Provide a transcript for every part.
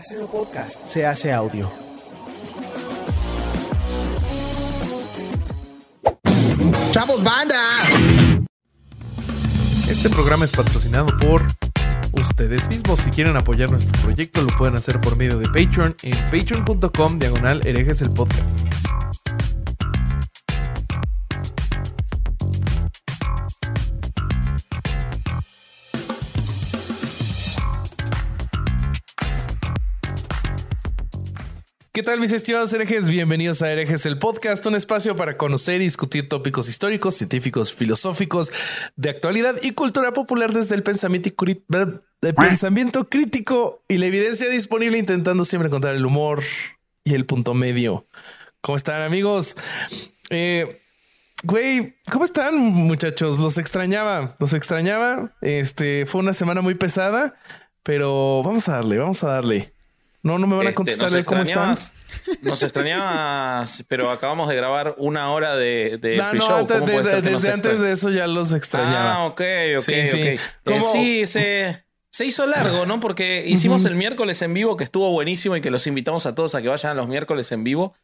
Casero Podcast se hace audio. ¡Chavos, banda! Este programa es patrocinado por ustedes mismos. Si quieren apoyar nuestro proyecto, lo pueden hacer por medio de Patreon en patreon.com diagonal herejes el podcast. ¿Qué tal mis estimados herejes? Bienvenidos a Herejes el Podcast, un espacio para conocer y discutir tópicos históricos, científicos, filosóficos, de actualidad y cultura popular desde el pensamiento, crítico y la evidencia disponible, intentando siempre encontrar el humor y el punto medio. ¿Cómo están amigos? Eh, güey, ¿cómo están muchachos? Los extrañaba, los extrañaba. Este fue una semana muy pesada, pero vamos a darle, vamos a darle. No, no me van a Este, contestar cómo extrañabas- Nos extrañabas, pero acabamos de grabar una hora de, de No, no, pre-show. antes, ¿Cómo puede desde, antes de eso ya los extrañaba. Ah, ok, ok, Sí, sí. ok. Eh, sí, se, se hizo largo, ¿no? Porque hicimos el miércoles en vivo, que estuvo buenísimo y que los invitamos a todos a que vayan a los miércoles en vivo.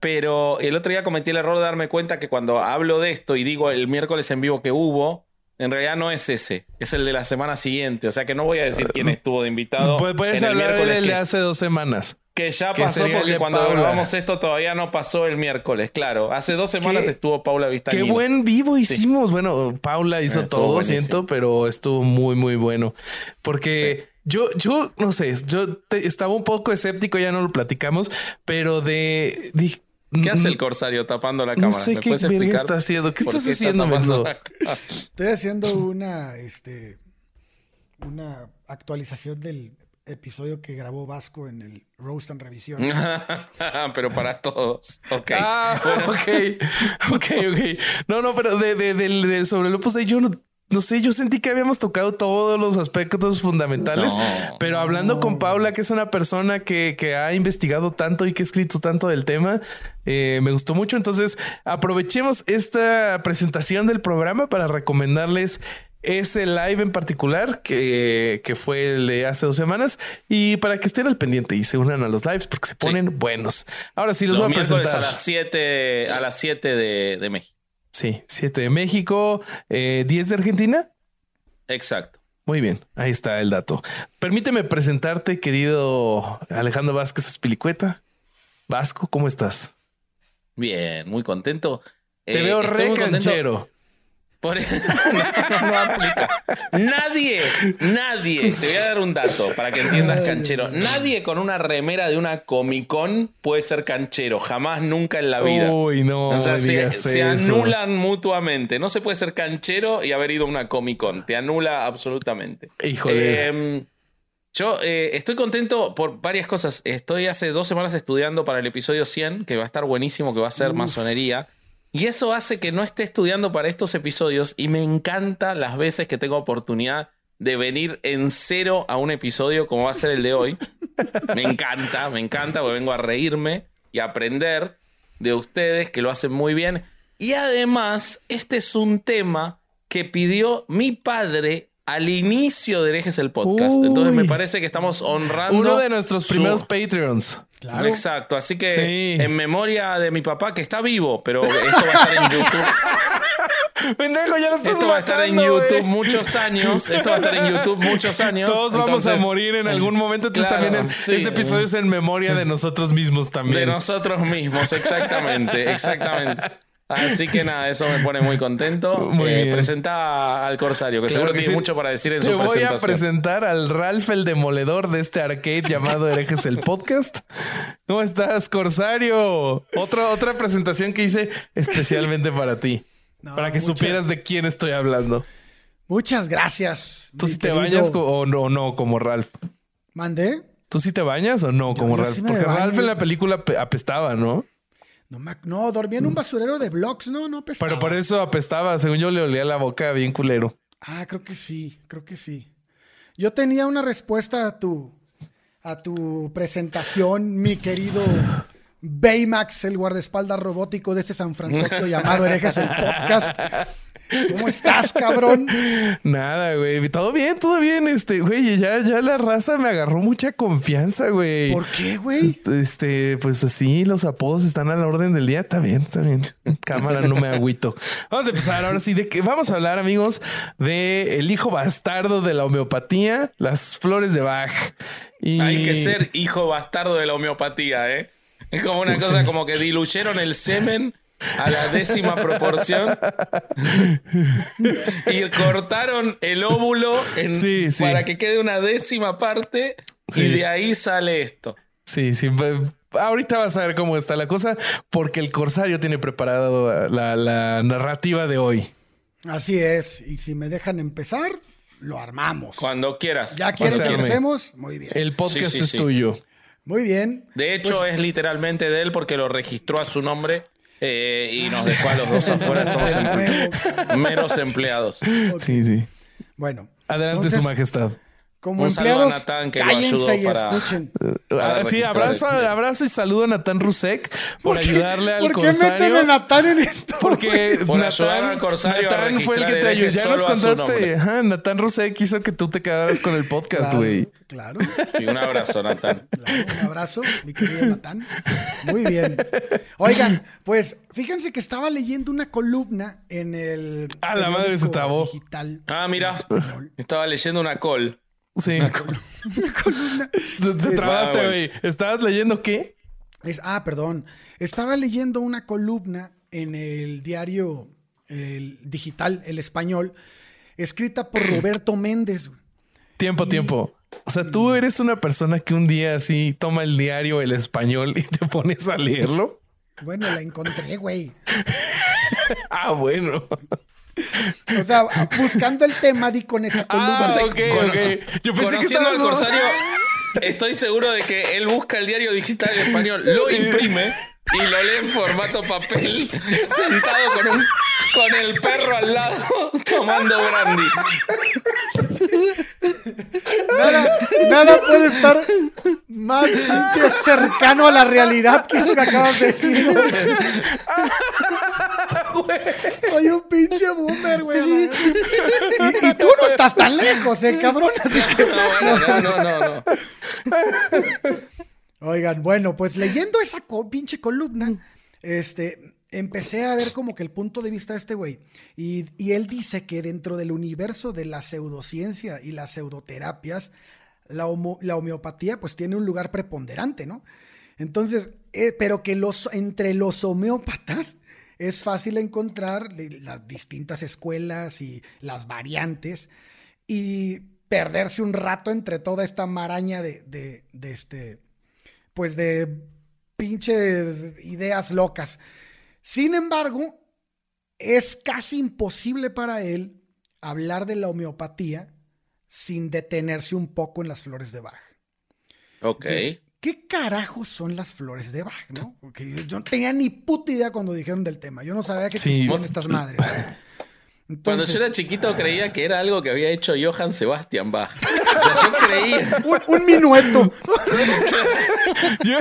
Pero el otro día cometí el error de darme cuenta que cuando hablo de esto y digo el miércoles en vivo que hubo, en realidad no es ese, es el de la semana siguiente. O sea que no voy a decir quién estuvo de invitado. Pu- Puedes en el hablar miércoles del de hace dos semanas. Que ya Que pasó porque de cuando Paula. grabamos esto todavía no pasó el miércoles, claro. Hace dos semanas Qué- estuvo Paula Vistañino. Qué buen vivo hicimos. Bueno, Paula hizo Eh, estuvo todo, buenísimo. siento, pero estuvo muy, muy bueno. Porque yo, yo no sé, yo te- estaba un poco escéptico, ya no lo platicamos, pero de. di- ¿Qué hace mm, el corsario tapando la No cámara? sé ¿Me qué verga está haciendo. ¿Qué estás está haciendo, cámara? Estoy haciendo una, este, una actualización del episodio que grabó Vasco en el Roast and Revisión. pero para todos. Ok. Ah, Bueno, ok, ok, ok. No, no, pero de, de, del sobre el Opus Dei, yo no, no sé, yo sentí que habíamos tocado todos los aspectos fundamentales, No. pero hablando con Paula, que es una persona que, que ha investigado tanto y que ha escrito tanto del tema, eh, me gustó mucho. Entonces, aprovechemos esta presentación del programa para recomendarles ese live en particular que, que fue el de hace dos semanas y para que estén al pendiente y se unan a los lives porque se ponen buenos. Ahora sí los, los voy a presentar. a las 7 a las 7 de, de México. Sí, 7 de México, eh, 10 de Argentina. Exacto. Muy bien, ahí está el dato. Permíteme presentarte, querido Alejandro Vázquez Espilicueta. Vasco, ¿cómo estás? Bien, muy contento. Te Eh, veo re canchero. Por... no, no aplica. Nadie, nadie, te voy a dar un dato para que entiendas canchero. Nadie con una remera de una Comic Con puede ser canchero, jamás, nunca en la vida. Uy, no, o sea, se, se anulan mutuamente. No se puede ser canchero y haber ido a una Comic Con. Te anula absolutamente. Híjole. Eh, yo eh, estoy contento por varias cosas. Estoy hace dos semanas estudiando para el episodio 100, que va a estar buenísimo, que va a ser masonería. Y eso hace que no esté estudiando para estos episodios y me encanta las veces que tengo oportunidad de venir en cero a un episodio como va a ser el de hoy. Me encanta, me encanta, porque vengo a reírme y a aprender de ustedes que lo hacen muy bien. Y además, este es un tema que pidió mi padre al inicio de Herejes el podcast. Entonces me parece que estamos honrando. Uno de nuestros su- primeros Patreons. Claro. Exacto, así que Sí. en memoria de mi papá que está vivo, pero esto va a estar en YouTube. Pendejo, ya lo estás Esto va a estar en YouTube muchos años. Esto va a estar en YouTube muchos años. Todos vamos a morir en algún momento. Claro, también en- sí. este episodio es en memoria de nosotros mismos también. De nosotros mismos, exactamente, exactamente. Así que nada, eso me pone muy contento. Muy Eh, presenta al Corsario, que Claro seguro que tiene sí. mucho para decir en Te su voy a presentación. presentar al Ralph el demoledor de este arcade llamado Herejes el Podcast. ¿Cómo estás, Corsario? Otra, otra presentación que hice especialmente para ti. No, para que muchas- supieras de quién estoy hablando. Muchas gracias. ¿Tú sí te bañas o no, o no como Ralph? ¿Mandé? ¿Tú sí te bañas o no como yo Ralph? Porque. Ralph en la película pe- apestaba, ¿no? No, no, dormí en un basurero de blogs, no, no pesaba. Pero por eso apestaba. Según yo le olía la boca bien culero. Ah, creo que sí, creo que sí. Yo tenía una respuesta a tu, a tu presentación, mi querido Baymax, el guardaespaldas robótico de este San Francisco llamado Herejes el Podcast. ¿Cómo estás, cabrón? Nada, güey. Todo bien, todo bien. Este, güey, ya, ya la raza me agarró mucha confianza, güey. ¿Por qué, güey? Este, pues así, los apodos están a la orden del día. Está bien, está bien. Cámara, no me agüito. Vamos a empezar ahora sí de que vamos a hablar, amigos, de el hijo bastardo de la homeopatía, las flores de Bach. Y... Hay que ser hijo bastardo de la homeopatía, ¿eh? Es como una cosa como que diluyeron el semen a la décima proporción y cortaron el óvulo en- Sí, sí. para que quede una décima parte Sí. y de ahí sale esto. Sí, sí. Ahorita vas a ver cómo está la cosa, porque el corsario tiene preparado la, la narrativa de hoy. Así es. Y si me dejan empezar, lo armamos. Cuando quieras. ¿Ya quieren que empecemos? Muy bien. El podcast Sí, sí, es sí. tuyo. Muy bien. De hecho, Pues- es literalmente de él porque lo registró a su nombre eh, y nos dejó a los dos afuera. Somos De emple- nuevo, cabrón. meros empleados. Sí, sí. Bueno. Adelante, entonces, su majestad. Como Un saludo a empleados, Natán, que lo ayudó y para- escuchen. Para Ah, sí, abrazo, abrazo y saludo a Natán Rusek por, ¿Por ayudarle al ¿Por qué meten a. Natán en esto? Porque Por Natán, al corsario Natán fue el que te ayudó. Ya nos contaste. Ajá, Natán Rusek quiso que tú te quedaras con el podcast, güey. Claro, Y un abrazo, Natán. claro. Un abrazo, mi querido Natán. Muy bien. Oigan, pues fíjense que estaba leyendo una columna en el. A la madre se trabó. Digital. Ah, mira. Estaba leyendo una call. Sí. Una columna. Te, te trabaste, Ah, güey. ¿Estabas leyendo qué? Es- ah, perdón. Estaba leyendo una columna en el diario el digital, el español, escrita por Roberto Méndez. Tiempo, Y- tiempo. O sea, tú eres una persona que un día así toma el diario El Español y te pones a leerlo. Bueno, la encontré, güey. Ah, bueno. O sea, buscando el tema di con esa columna. Ah, ok, Con- ok. Yo pensé que Conociendo al corsario, estoy seguro de que él busca el diario digital en español, lo imprime y lo lee en formato papel, sentado con, un, con el perro al lado, tomando brandy. Nada, nada puede estar más cercano a la realidad que eso que acabas de decir. Soy un pinche boomer, güey. Y, y tú no estás tan lejos, eh, cabrón. Así que- No, bueno, no, no, no, no. Oigan, bueno, pues leyendo esa co- pinche columna, este, empecé a ver como que el punto de vista de este güey. Y, y él dice que dentro del universo de la pseudociencia y las pseudoterapias, la, homo- la homeopatía pues tiene un lugar preponderante, ¿no? Entonces, eh, pero que los, entre los homeópatas es fácil encontrar las distintas escuelas y las variantes y perderse un rato entre toda esta maraña de, de, de este, pues de pinches ideas locas. Sin embargo, es casi imposible para él hablar de la homeopatía sin detenerse un poco en las flores de Bach. Ok. ¿Qué carajos son las flores de Bach? ¿no? Porque yo, yo no tenía ni puta idea cuando dijeron del tema. Yo no sabía que Sí. existían estas madres. Cuando Entonces, yo era chiquito creía que era algo que había hecho Johann Sebastian Bach. O sea, yo creía. un, un minueto. Yo-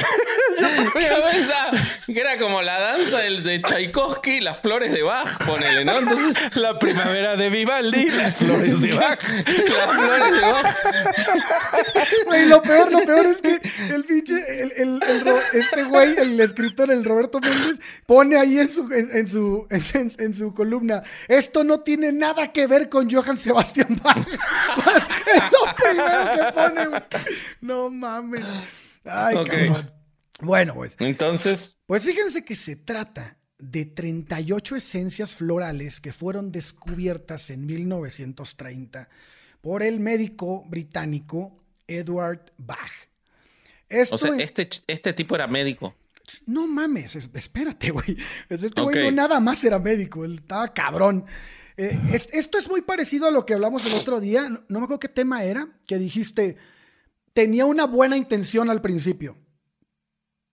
que era como la danza del, de Tchaikovsky, las flores de Bach, ponele, ¿no? Entonces, la primavera de Vivaldi, las flores de Bach. las flores de Bach. Güey, lo peor, lo peor es que el pinche, el, el- el Ro- este güey, el escritor, el Roberto Méndez, pone ahí en su, en, en su, en, en su columna, esto no tiene nada que ver con Johann Sebastian Bach. es lo primero que pone, güey. No mames. Ay, Ok. cabrón. Bueno, pues. Entonces, Pues fíjense que se trata de 38 esencias florales que fueron descubiertas en 1930 por el médico británico Edward Bach. Esto o sea, es- este, este tipo era médico. No mames, es- espérate, güey. Es- Este güey no nada más era médico, él estaba cabrón. Eh, es- esto es muy parecido a lo que hablamos el otro día. No, no me acuerdo qué tema era, que dijiste, tenía una buena intención al principio.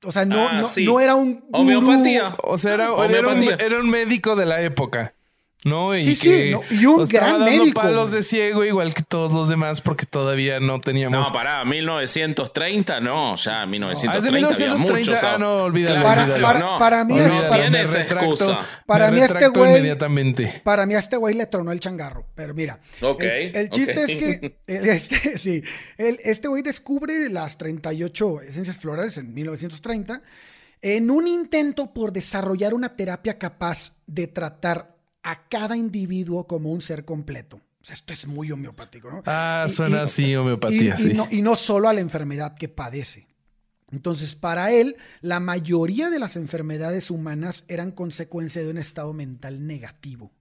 O sea, no, Ah, no, sí. no era un gurú. Homeopatía. O sea, era, era un, Homeopatía. era un médico de la época. ¿No? Sí, sí, no, y un estaba gran dando médico, palos de ciego igual que todos los demás porque todavía no teníamos... No, pará, 1930, no, ya, 1930 Ah, es de había 1930. muchos, Ah, no, olvídalo, Para- olvídalo. para- no, para mí no es- Olvídalo, para- tiene me esa retracto, excusa. Para me mí este güey- inmediatamente. Para mí a este güey le tronó el changarro. Pero mira, Ok, el, el chiste es que el- este, sí, el- este güey descubre las 38 esencias florales en 1930 en un intento por desarrollar una terapia capaz de tratar a cada individuo como un ser completo. O sea, esto es muy homeopático, ¿no? Ah, Y- suena y- así, homeopatía, y, sí. no, y no solo a la enfermedad que padece. Entonces, para él, la mayoría de las enfermedades humanas eran consecuencia de un estado mental negativo.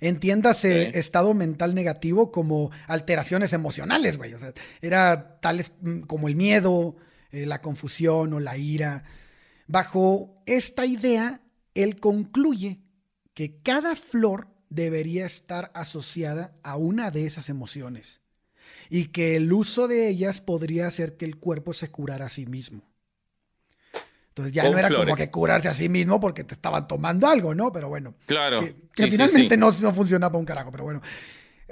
Entiéndase estado mental negativo como alteraciones emocionales, güey. O sea, era tales mm, como el miedo, eh, la confusión o la ira. Bajo esta idea, él concluye que cada flor debería estar asociada a una de esas emociones y que el uso de ellas podría hacer que el cuerpo se curara a sí mismo. Entonces ya Con no era como flores. que curarse a sí mismo porque te estaban tomando algo, ¿no? Pero bueno, Claro. que, que Sí, sí, finalmente sí. No, no funcionaba un carajo, pero bueno.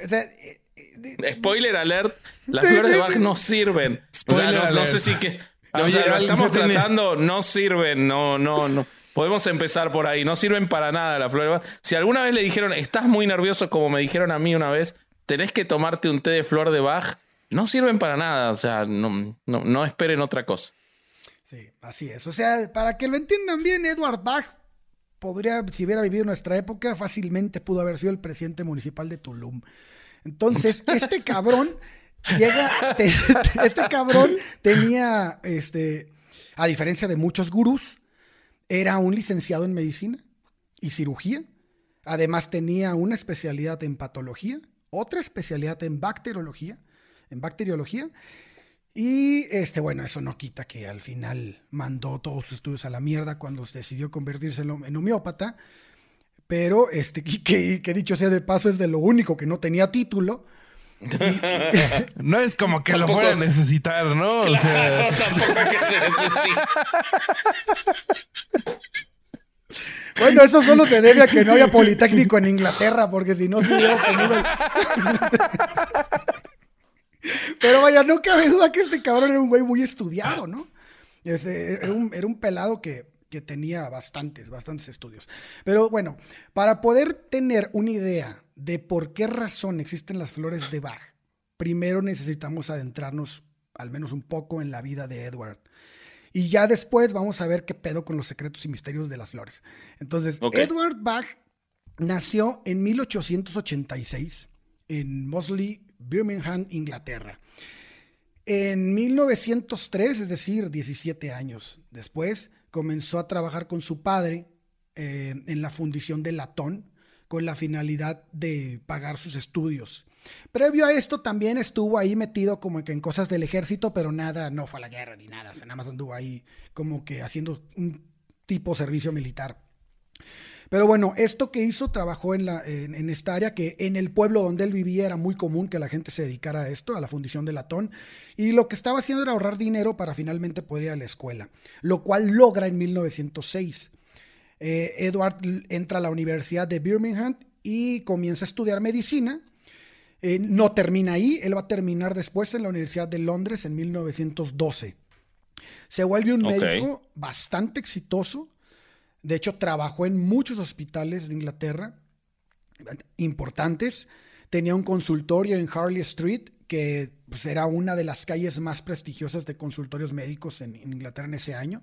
O sea, eh, eh, Spoiler alert, las Sí, flores de sí, Bach sí. no sirven. o sea, Spoiler no, no sé si que. O Oye, sea, lo estamos tratando, no sirven, no, no, no. Podemos empezar por ahí, no sirven para nada las flores de Bach. Si alguna vez le dijeron, estás muy nervioso, como me dijeron a mí una vez, tenés que tomarte un té de flor de Bach, no sirven para nada. O sea, no, no, no esperen otra cosa. Sí, así es. O sea, para que lo entiendan bien, Edward Bach podría, si hubiera vivido nuestra época, fácilmente pudo haber sido el presidente municipal de Tulum. Entonces, este cabrón llega, te- este cabrón tenía, este, a diferencia de muchos gurús, era un licenciado en medicina y cirugía. Además tenía una especialidad en patología, otra especialidad en bacteriología, en bacteriología. Y este, bueno, eso no quita que al final mandó todos sus estudios a la mierda cuando decidió convertirse en, homeópata. Pero este, que dicho sea de paso, es de lo único que no tenía título. No es como que lo fuera a es- necesitar, ¿no? O sea, Claro, tampoco es que se necesita. Bueno, eso solo se debe a que no había Politécnico en Inglaterra, porque si no se hubiera tenido. el- Pero vaya, no cabe duda que este cabrón era un güey muy estudiado, ¿no? Ese- era, un, era un pelado que, que tenía bastantes, bastantes estudios. Pero bueno, para poder tener una idea de por qué razón existen las flores de Bach, primero necesitamos adentrarnos al menos un poco en la vida de Edward. Y ya después vamos a ver qué pedo con los secretos y misterios de las flores. Entonces. Edward Bach nació en 1886 en Mosley, Birmingham, Inglaterra. En 1903, es decir, 17 años después, comenzó a trabajar con su padre eh, en la fundición de latón con la finalidad de pagar sus estudios. Previo a esto también estuvo ahí metido como que en cosas del ejército, pero nada, no fue a la guerra ni nada, nada más anduvo ahí como que haciendo un tipo servicio militar. Pero bueno, esto que hizo, trabajó en, la, en, esta área que en el pueblo donde él vivía era muy común que la gente se dedicara a esto, a la fundición de latón. Y lo que estaba haciendo era ahorrar dinero para finalmente poder ir a la escuela, lo cual logra en 1906. Eh, Edward entra a la Universidad de Birmingham y comienza a estudiar medicina. Eh, no termina ahí, él va a terminar después en la Universidad de Londres en 1912. Se vuelve un médico bastante exitoso. De hecho, trabajó en muchos hospitales de Inglaterra importantes. Tenía un consultorio en Harley Street, que pues, era una de las calles más prestigiosas de consultorios médicos en, en Inglaterra en ese año.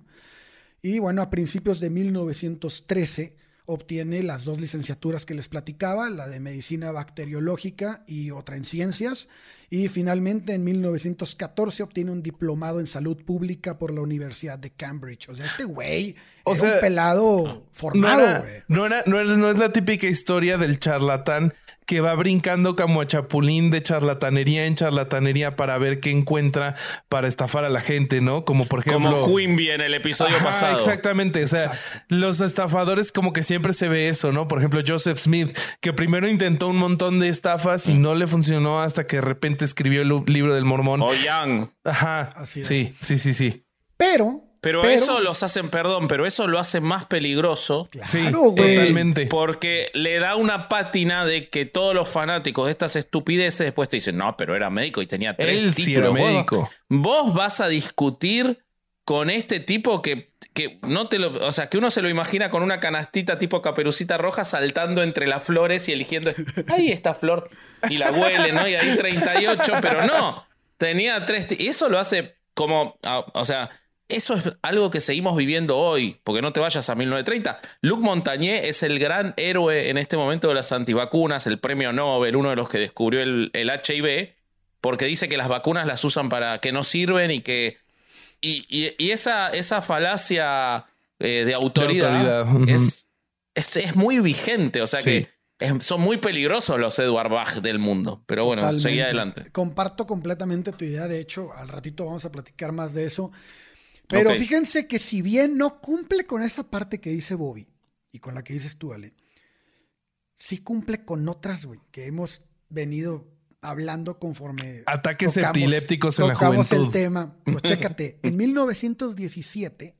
Y bueno, a principios de 1913 obtiene las dos licenciaturas que les platicaba, la de medicina bacteriológica y otra en ciencias. Y finalmente en 1914 obtiene un diplomado en salud pública por la Universidad de Cambridge. O sea, este güey O era sea, un pelado no formado, era, no, era- no era- no es la típica historia del charlatán que va brincando como a chapulín de charlatanería en charlatanería para ver qué encuentra para estafar a la gente, ¿no? Como por ejemplo... Como Quimby en el episodio Ajá, pasado. Exactamente. O sea, Exacto. los estafadores, como que siempre se ve eso, ¿no? Por ejemplo, Joseph Smith, que primero intentó un montón de estafas y no le funcionó hasta que de repente escribió el libro del Mormón. O Young. Ajá. Así es. sí, sí, sí, sí. Pero Pero, eso los hacen, perdón, pero eso lo hace más peligroso. Sí, güey. totalmente. Porque le da una pátina de que todos los fanáticos de estas estupideces después te dicen, no, pero era médico y tenía tres Él sí títulos. era Vos- médico. Vos vas a discutir con este tipo que, que no te lo. O sea, que uno se lo imagina con una canastita tipo caperucita roja saltando entre las flores y eligiendo. Ahí esta flor. Y la huele, ¿no? Y ahí 38, pero no. Tenía tres. eso lo hace como. ah, O sea. Eso es algo que seguimos viviendo hoy, porque no te vayas a 1930. Luc Montagnier es el gran héroe en este momento de las antivacunas, el premio Nobel, uno de los que descubrió el, el HIV, porque dice que las vacunas las usan para que no sirven y que. Y, y- y esa, esa falacia eh, de autoridad, es, es, es muy vigente. O sea Sí. que es- son muy peligrosos los Edward Bach del mundo. Pero bueno, Totalmente. seguí adelante. Comparto completamente tu idea. De hecho, al ratito vamos a platicar más de eso. Pero Ok. fíjense que si bien no cumple con esa parte que dice Bobby y con la que dices tú, Ale, sí cumple con otras, güey, que hemos venido hablando conforme. Ataques tocamos- epilépticos en la juventud. el tema. Pues chécate, en 1917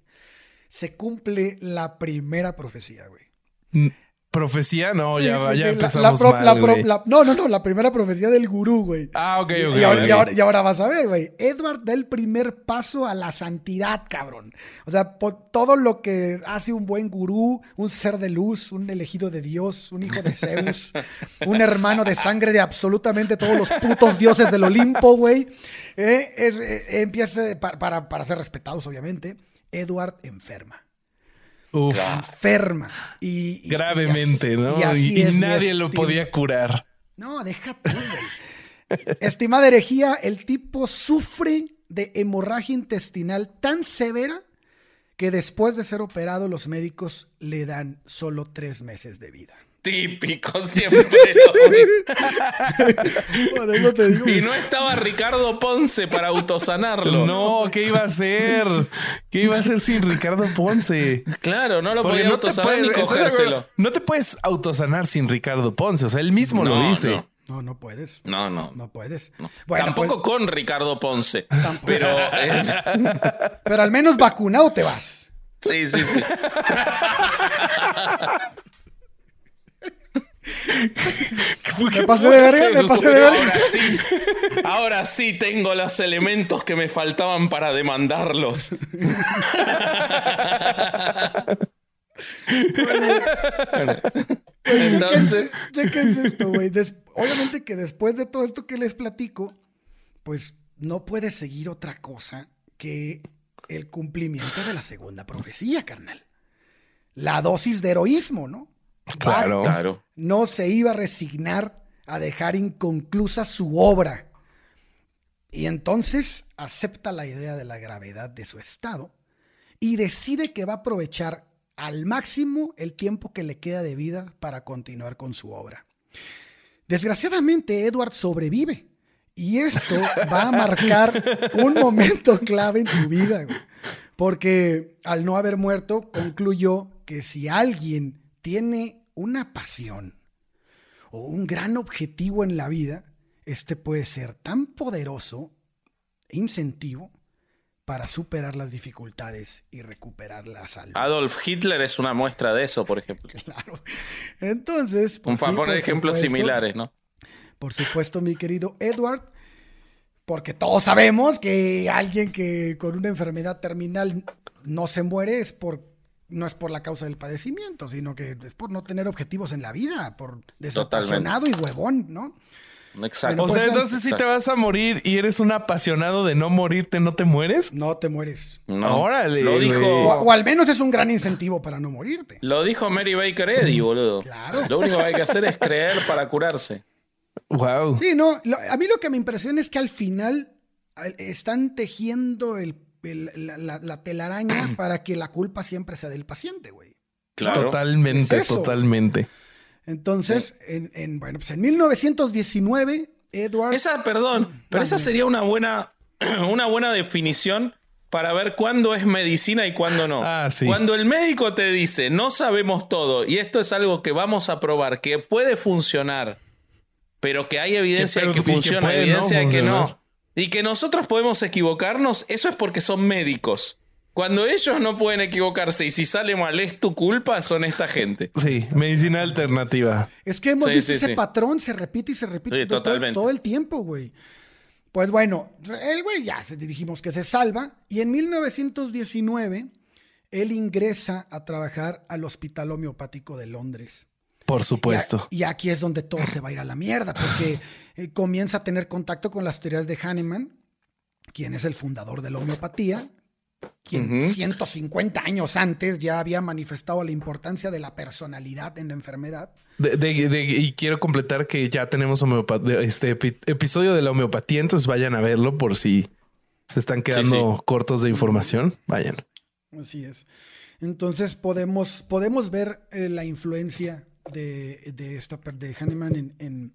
se cumple la primera profecía, güey. Profecía, no, ya, Sí, sí, ya sí, la- empezamos la mal, la no, no, no, la primera profecía del gurú, güey. Ah, ok, ok. y, ahora, ok. y ahora- y ahora vas a ver, güey. Edward da el primer paso a la santidad, cabrón. O sea, po- todo lo que hace un buen gurú, un ser de luz, un elegido de Dios, un hijo de Zeus, un hermano de sangre de absolutamente todos los putos dioses del Olimpo, güey. eh, es- eh, empieza pa- para, para ser respetados, obviamente. Edward enferma. Uf, Enferma. Y, y- gravemente, y así- ¿no? Y, así Y, y es mi nadie lo podía curar. No, déjate. Estimada herejía, el tipo sufre de hemorragia intestinal tan severa que después de ser operado los médicos le dan solo tres meses de vida. Típico, siempre lo mismo. Por eso te digo. Y no estaba Ricardo Ponce para autosanarlo. No, ¿qué iba a hacer? ¿Qué iba a hacer sin Ricardo Ponce? Claro, no lo Porque podía no te, autosanar ni puedes, ¿estás de cogérselo. no te puedes autosanar sin Ricardo Ponce. O sea, él mismo lo dice. no. No, no puedes. No, no. No puedes. no. Bueno, Tampoco pues, con Ricardo Ponce. Tampoco. Pero. pero al menos vacunado te vas. sí, sí, sí. Me pasé de verga, me pasé de verga. Ahora sí. Ahora sí tengo los elementos que me faltaban para demandarlos. Entonces. Chéquense, chéquense esto, güey. Des- Obviamente que después de todo esto que les platico, pues no puede seguir otra cosa que el cumplimiento de la segunda profecía, carnal. La dosis de heroísmo, ¿no? Claro. Claro. No se iba a resignar a dejar inconclusa su obra. Y entonces acepta la idea de la gravedad de su estado y decide que va a aprovechar al máximo el tiempo que le queda de vida para continuar con su obra. Desgraciadamente, Edward sobrevive y esto va a marcar un momento clave en su vida, güey. porque al no haber muerto, concluyó que si alguien tiene una pasión o un gran objetivo en la vida, este puede ser tan poderoso e incentivo para superar las dificultades y recuperar la salud. Adolf Hitler es una muestra de eso, por ejemplo. Claro. Entonces, Un pues para sí, poner ejemplos supuesto, similares, ¿no? Por supuesto, mi querido Edward, porque todos sabemos que alguien que con una enfermedad terminal no se muere es por no es por la causa del padecimiento, sino que es por no tener objetivos en la vida, por desapasionado y huevón, ¿no? Exacto. O Pues, sea, entonces si te vas a morir y eres un apasionado de no morirte, ¿no te mueres? No te mueres. No. Órale, Lo. O, dijo. o al menos es un gran incentivo para no morirte. Lo dijo Mary Baker Eddy, boludo. Claro. Lo único que hay que hacer es creer para curarse. Wow. Sí, no, lo- a mí lo que me impresiona es que al final al- están tejiendo el- el- la, la- la telaraña para que la culpa siempre sea del paciente, güey. Claro. Totalmente, Es totalmente. Entonces, en, en- bueno, pues en 1919, Edward... Esa, perdón, pero esa sería una buena, una buena definición para ver cuándo es medicina y cuándo no. Ah, sí. Cuando el médico te dice, no sabemos todo y esto es algo que vamos a probar, que puede funcionar, pero que hay evidencia Que- de que que funciona, no evidencia de que no, y que nosotros podemos equivocarnos, eso es porque son médicos. Cuando ellos no pueden equivocarse y si sale mal es tu culpa, son esta gente. Sí, medicina alternativa. Es que hemos Sí, visto sí, ese sí. patrón, se repite y se repite Sí, todo, totalmente. todo el tiempo, güey. Pues bueno, el güey ya se, dijimos que se salva y en 1919 él ingresa a trabajar al Hospital Homeopático de Londres. Por Y, a- supuesto. y aquí es donde todo se va a ir a la mierda, porque eh, comienza a tener contacto con las teorías de Hahnemann, quien es el fundador de la homeopatía, quien Ujú. 150 años antes ya había manifestado la importancia de la personalidad en la enfermedad. De- de- de- y quiero completar que ya tenemos este epi- episodio de la homeopatía, entonces vayan a verlo por si se están quedando cortos de información. Vayan. Así es. Entonces podemos, podemos ver eh, la influencia de, de esta de Hahnemann en, en,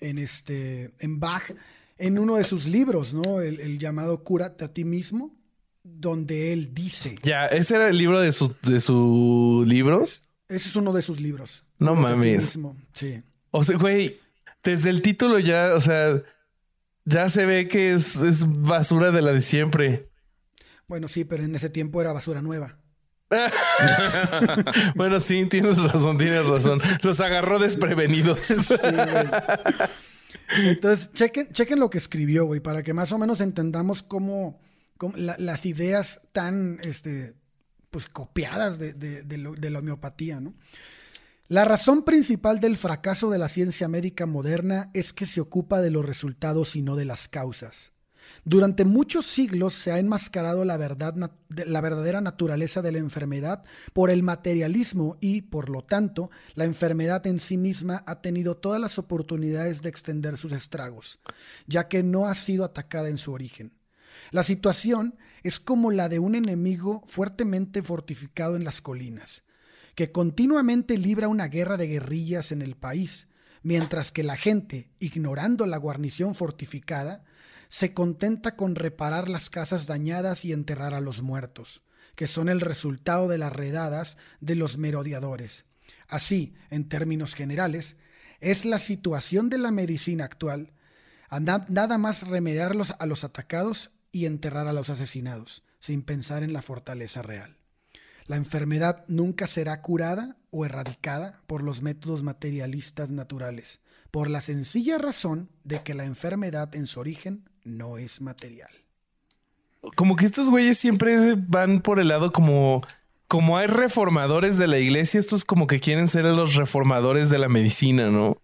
en este, en Bach en uno de sus libros, ¿no? El, el llamado Cúrate a ti mismo, donde él dice, Ya, ese era el libro de sus de sus libros. ese es uno de sus libros. No mames. Sí. O sea, güey, desde el título ya, o sea, ya se ve que es, es basura de la de siempre. Bueno, sí, pero en ese tiempo era basura nueva. bueno, sí, tienes razón, tienes razón. Los agarró desprevenidos. Sí. Entonces, chequen, chequen lo que escribió, güey, para que más o menos entendamos cómo, cómo la- las ideas tan este, pues, copiadas de, de la homeopatía, ¿no? La razón principal del fracaso de la ciencia médica moderna es que se ocupa de los resultados y no de las causas. Durante muchos siglos se ha enmascarado la, verdad, la verdadera naturaleza de la enfermedad por el materialismo y, por lo tanto, la enfermedad en sí misma ha tenido todas las oportunidades de extender sus estragos, ya que no ha sido atacada en su origen. La situación es como la de un enemigo fuertemente fortificado en las colinas, que continuamente libra una guerra de guerrillas en el país, mientras que la gente, ignorando la guarnición fortificada, se contenta con reparar las casas dañadas y enterrar a los muertos, que son el resultado de las redadas de los merodeadores. Así, en términos generales, es la situación de la medicina actual, nada más remediar los- a los atacados y enterrar a los asesinados, sin pensar en la fortaleza real. La enfermedad nunca será curada o erradicada por los métodos materialistas naturales, por la sencilla razón de que la enfermedad en su origen no es material. Como que estos güeyes siempre van por el lado como, como hay reformadores de la iglesia, estos como que quieren ser los reformadores de la medicina, ¿no?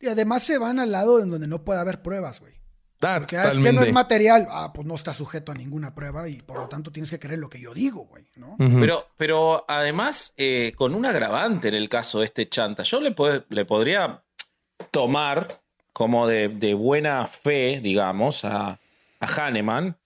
Y además se van al lado en donde no puede haber pruebas, güey. Ah, Que ah, es que no es material, ah, pues no está sujeto a ninguna prueba y por lo tanto tienes que creer lo que yo digo, güey, ¿no? Pero, pero además, eh, con un agravante en el caso de este chanta, yo le, pod- le podría tomar como de, de buena fe, digamos, a, a Hahnemann,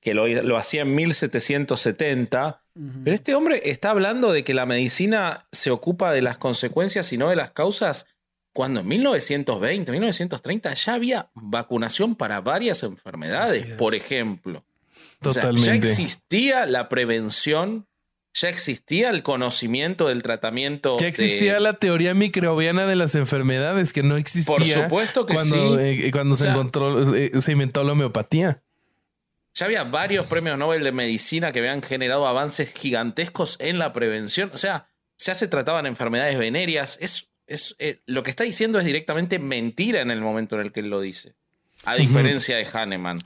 que lo, lo hacía en 1770, pero este hombre está hablando de que la medicina se ocupa de las consecuencias y no de las causas, cuando en 1920, 1930 ya había vacunación para varias enfermedades, por ejemplo. O sea, Totalmente. ya existía la prevención, ya existía el conocimiento del tratamiento. Ya existía de- la teoría microbiana de las enfermedades que no existía. Por supuesto que cuando, sí. eh, cuando se O sea- encontró, eh, se inventó la homeopatía. Ya había varios premios Nobel de medicina que habían generado avances gigantescos en la prevención. O sea, ya se trataban enfermedades venéreas. Es, es, eh, lo que está diciendo es directamente mentira en el momento en el que él lo dice. A diferencia de Hahnemann.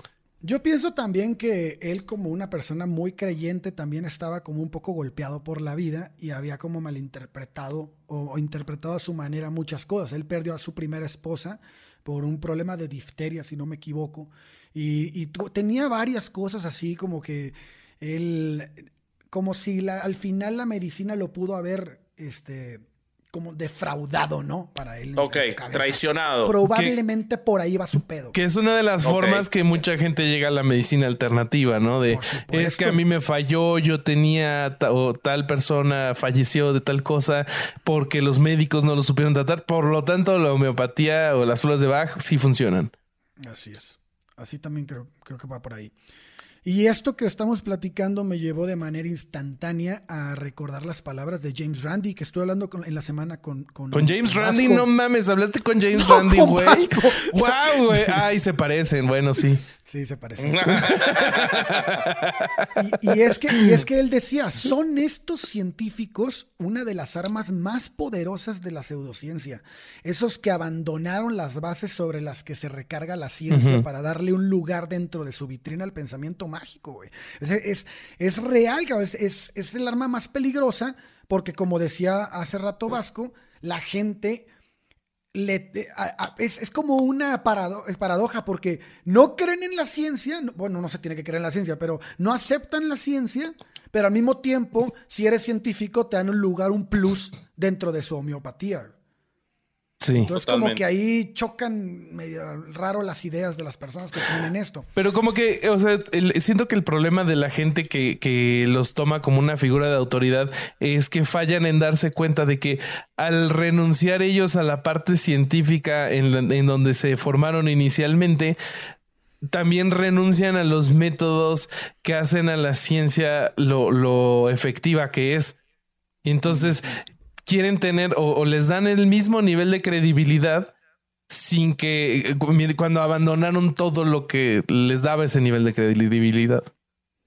Yo pienso también que él como una persona muy creyente también estaba como un poco golpeado por la vida y había como malinterpretado o, o interpretado a su manera muchas cosas. Él perdió a su primera esposa por un problema de difteria, si no me equivoco, y, tenía varias cosas así como que él, como si la- al final la medicina lo pudo haber, este, como defraudado, ¿no? Para él. Ok, traicionado. Probablemente por ahí va su pedo. Que es una de las formas que mucha gente llega a la medicina alternativa, ¿no? De es que a mí me falló, yo tenía ta- o tal persona falleció de tal cosa porque los médicos no lo supieron tratar. Por lo tanto, la homeopatía o las flores de Bach sí funcionan. Así es. Así también creo, creo que va por ahí. Y esto que estamos platicando me llevó de manera instantánea a recordar las palabras de James Randi, que estuve hablando con- en la semana con... Con, Con James Randy, no mames, hablaste con James No, Randy, güey. Wow, güey. Ay, se parecen. Bueno, sí. Sí, se parece. Y, y es que, y es que él decía, son estos científicos una de las armas más poderosas de la pseudociencia. Esos que abandonaron las bases sobre las que se recarga la ciencia para darle un lugar dentro de su vitrina al pensamiento mágico, güey. Es, es, real, es, es, el arma más peligrosa porque, como decía hace rato Vasco, la gente le- a- es, como una parado- paradoja porque no creen en la ciencia, no- bueno, no se tiene que creer en la ciencia, pero no aceptan la ciencia, pero al mismo tiempo, si eres científico, te dan un lugar, un plus dentro de su homeopatía. Sí. Entonces, como que ahí chocan medio raro las ideas de las personas que tienen esto. Pero como que, o sea, el- siento que el problema de la gente que, que los toma como una figura de autoridad es que fallan en darse cuenta de que al renunciar ellos a la parte científica en, la- en donde se formaron inicialmente, también renuncian a los métodos que hacen a la ciencia lo, lo efectiva que es. Y entonces quieren tener o, o les dan el mismo nivel de credibilidad sin que eh, cuando abandonaron todo lo que les daba ese nivel de credibilidad.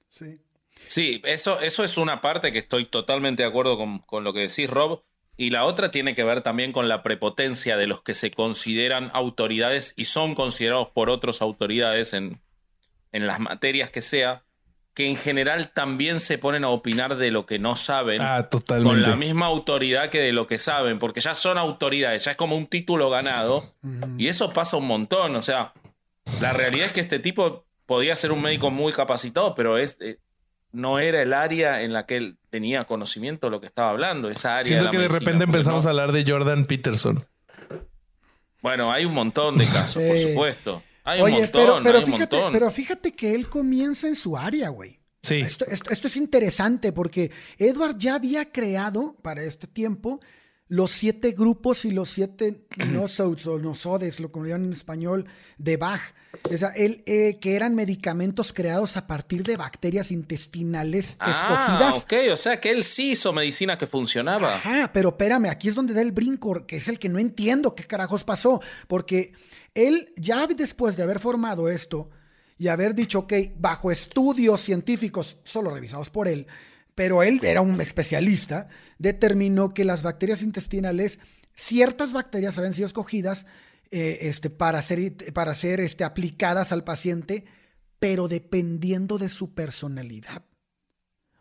Sí. Sí, eso, eso es una parte que estoy totalmente de acuerdo con, con lo que decís, Rob. Y la otra tiene que ver también con la prepotencia de los que se consideran autoridades y son considerados por otros autoridades en, en las materias que sea, que en general también se ponen a opinar de lo que no saben. Ah, con la misma autoridad que de lo que saben, porque ya son autoridades, ya es como un título ganado, y eso pasa un montón, o sea, la realidad es que este tipo podía ser un médico muy capacitado, pero es, eh, no era el área en la que él tenía conocimiento de lo que estaba hablando, esa área. Siento la que de repente empezamos no- a hablar de Jordan Peterson. Bueno, hay un montón de casos, por Sí. supuesto. Hay un Oye, montón, pero, pero hay un fíjate, montón. pero fíjate que él comienza en su área, güey. Sí. Esto, esto- esto es interesante porque Edward ya había creado para este tiempo los siete grupos y los siete nosodes o nosodes, lo como llaman en español, de Bach. O sea, él, eh, que eran medicamentos creados a partir de bacterias intestinales Ah, escogidas. ok, o sea que él sí hizo medicina que funcionaba. Ajá, pero espérame, aquí es donde da el brinco, que es el que no entiendo qué carajos pasó, porque él ya después de haber formado esto y haber dicho, ok, bajo estudios científicos, solo revisados por él, pero él era un especialista, determinó que las bacterias intestinales, ciertas bacterias habían sido escogidas eh, este, para ser, para ser este, aplicadas al paciente, pero dependiendo de su personalidad.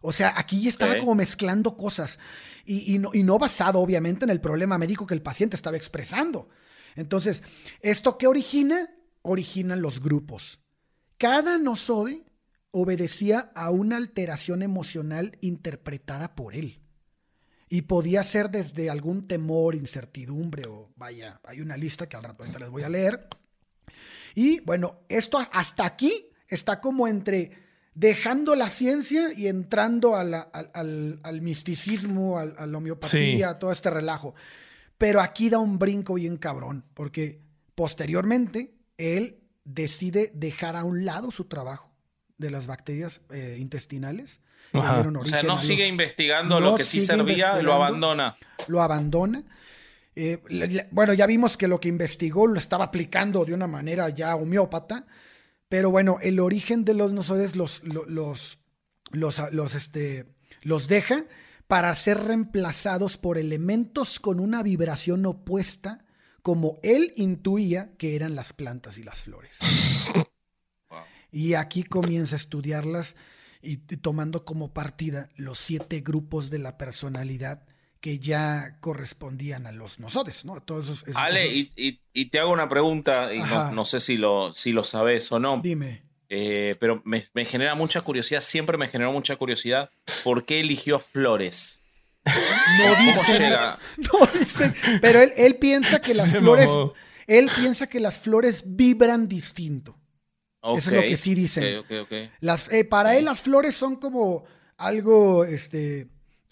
O sea, aquí ya estaba como mezclando cosas y, y no, y no basado obviamente en el problema médico que el paciente estaba expresando. Entonces, ¿esto qué origina? Originan los grupos. Cada nosode obedecía a una alteración emocional interpretada por él. Y podía ser desde algún temor, incertidumbre o vaya, hay una lista que al rato ahorita les voy a leer. Y bueno, esto hasta aquí está como entre dejando la ciencia y entrando a la- al, al- al misticismo, al- a la homeopatía, todo este relajo. Pero aquí da un brinco bien cabrón, porque posteriormente él decide dejar a un lado su trabajo de las bacterias eh, intestinales. que Ajá. dieron O sea, no sigue los- investigando no lo que sí servía, lo abandona. lo abandona. Eh, le- le- bueno, ya vimos que lo que investigó lo estaba aplicando de una manera ya homeópata, pero bueno, el origen de los nosodes los, lo- los, los, los, este, los deja para ser reemplazados por elementos con una vibración opuesta, como él intuía que eran las plantas y las flores. Y aquí comienza a estudiarlas y, y tomando como partida los siete grupos de la personalidad que ya correspondían a los nosodes, ¿no? A todos esos, esos- Ale, esos- y, y- y te hago una pregunta, y no, no sé si lo, si lo sabes o no, Dime. eh, pero me, me genera mucha curiosidad, siempre me generó mucha curiosidad, ¿por qué eligió flores? No dicen, pero él, él piensa que las Se flores, mamó. él piensa que las flores vibran distinto. Eso es lo que sí dicen. ok, ok, ok. Las, eh, para él las flores son como algo, este,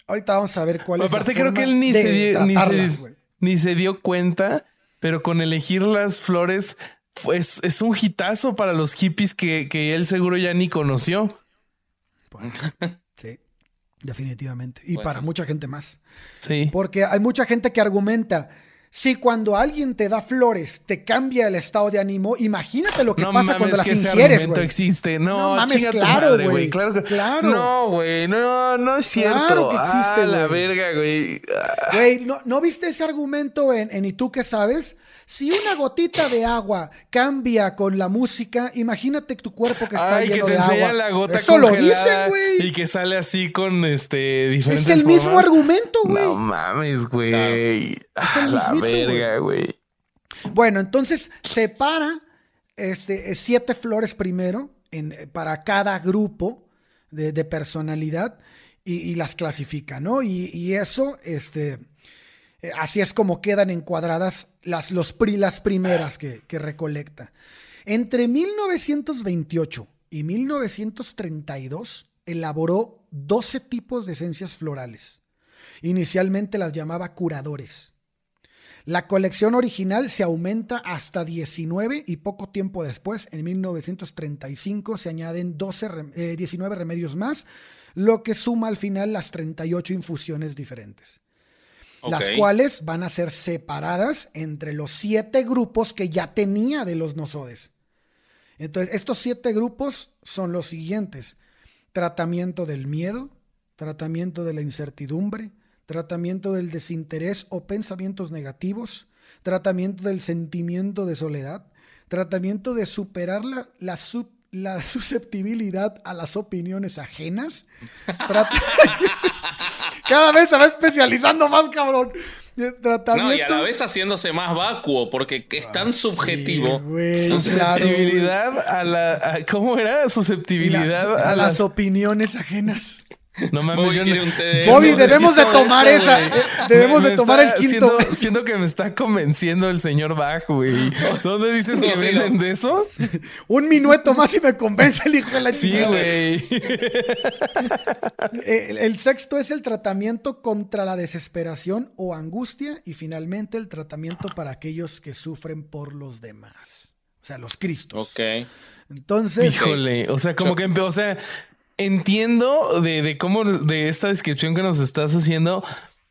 ahorita vamos a ver cuál es. la Aparte creo que él ni se, dio, ni, se, güey. ni se dio cuenta, pero con elegir las flores pues, es un hitazo para los hippies que, que él seguro ya ni conoció. Bueno, sí, definitivamente. Y Bueno. para mucha gente más. Sí. Porque hay mucha gente que argumenta, si cuando alguien te da flores te cambia el estado de ánimo, imagínate lo que no pasa mames cuando las que ingieres, güey. existe. No, No mames, claro, güey. Claro, que- Claro. No, güey. No, no es cierto. Claro que existe, Ah, la verga, güey. Ah, Güey, ¿no, ¿no viste ese argumento en, en ¿Y tú qué sabes? Si una gotita de agua cambia con la música, imagínate tu cuerpo que está Ay, que lleno te de enseñan agua. la gota Eso lo dicen, güey. Y que sale así con este diferentes Es el mismo argumento, güey. No mames, güey. Es el la mismito, verga, güey. Bueno, entonces separa este, siete flores primero en- para cada grupo de, de personalidad y, y las clasifica, ¿no? Y, y eso, este, eh, así es como quedan encuadradas las, los, pri- las primeras que, recolecta. Entre 1928 y 1932 elaboró 12 tipos de esencias florales. Inicialmente las llamaba curadores. La colección original se aumenta hasta 19 y poco tiempo después, en 1935, se añaden 12, rem- eh, 19 remedios más, lo que suma al final las 38 infusiones diferentes, las cuales van a ser separadas entre los siete grupos que ya tenía de los nosodes. Entonces, estos siete grupos son los siguientes. Tratamiento del miedo, tratamiento de la incertidumbre, tratamiento del desinterés o pensamientos negativos, tratamiento del sentimiento de soledad, tratamiento de superar la, la, la susceptibilidad a las opiniones ajenas. Cada vez se va especializando más, cabrón. Tratamiento... No, y a la vez haciéndose más vacuo, porque es tan subjetivo. Ah, güey, Susceptibilidad a la. a- ¿Cómo era? Susceptibilidad La- a, las. opiniones ajenas. No mames, Bobby yo quiere no- un té de Bobby, debemos de tomar eso, esa, güey. eh, debemos Me- de me tomar está- el quinto. Siento, siento que me está convenciendo el señor Bach, güey. ¿Dónde dices que venden de eso? Un minueto más y me convence el hijo de la Sí, güey. Eh, El, el sexto es el tratamiento contra la desesperación o angustia y finalmente el tratamiento para aquellos que sufren por los demás. O sea, los cristos. Ok. Entonces, Híjole, o sea, como que, o sea, entiendo de, de cómo, de esta descripción que nos estás haciendo,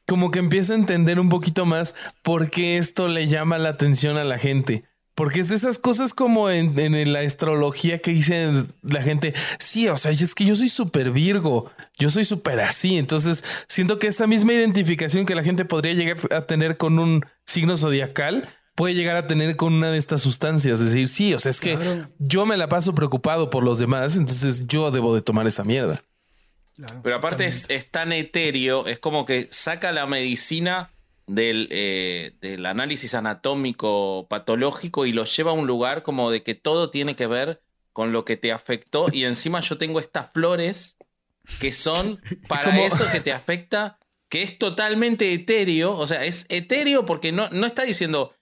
como que empiezo a entender un poquito más por qué esto le llama la atención a la gente. Porque es de esas cosas como en, en la astrología que dice la gente, sí, o sea, es que yo soy súper virgo, yo soy súper así. Entonces, siento que esa misma identificación que la gente podría llegar a tener con un signo zodiacal, puede llegar a tener con una de estas sustancias. Es decir, sí, o sea, es que Claro. yo me la paso preocupado por los demás, entonces yo debo de tomar esa mierda. claro, Pero aparte es, es tan etéreo, es como que saca la medicina del, eh, del análisis anatómico patológico y lo lleva a un lugar como de que todo tiene que ver con lo que te afectó y encima yo tengo estas flores que son para eso que te afecta, que es totalmente etéreo, o sea, es etéreo porque no, no está diciendo...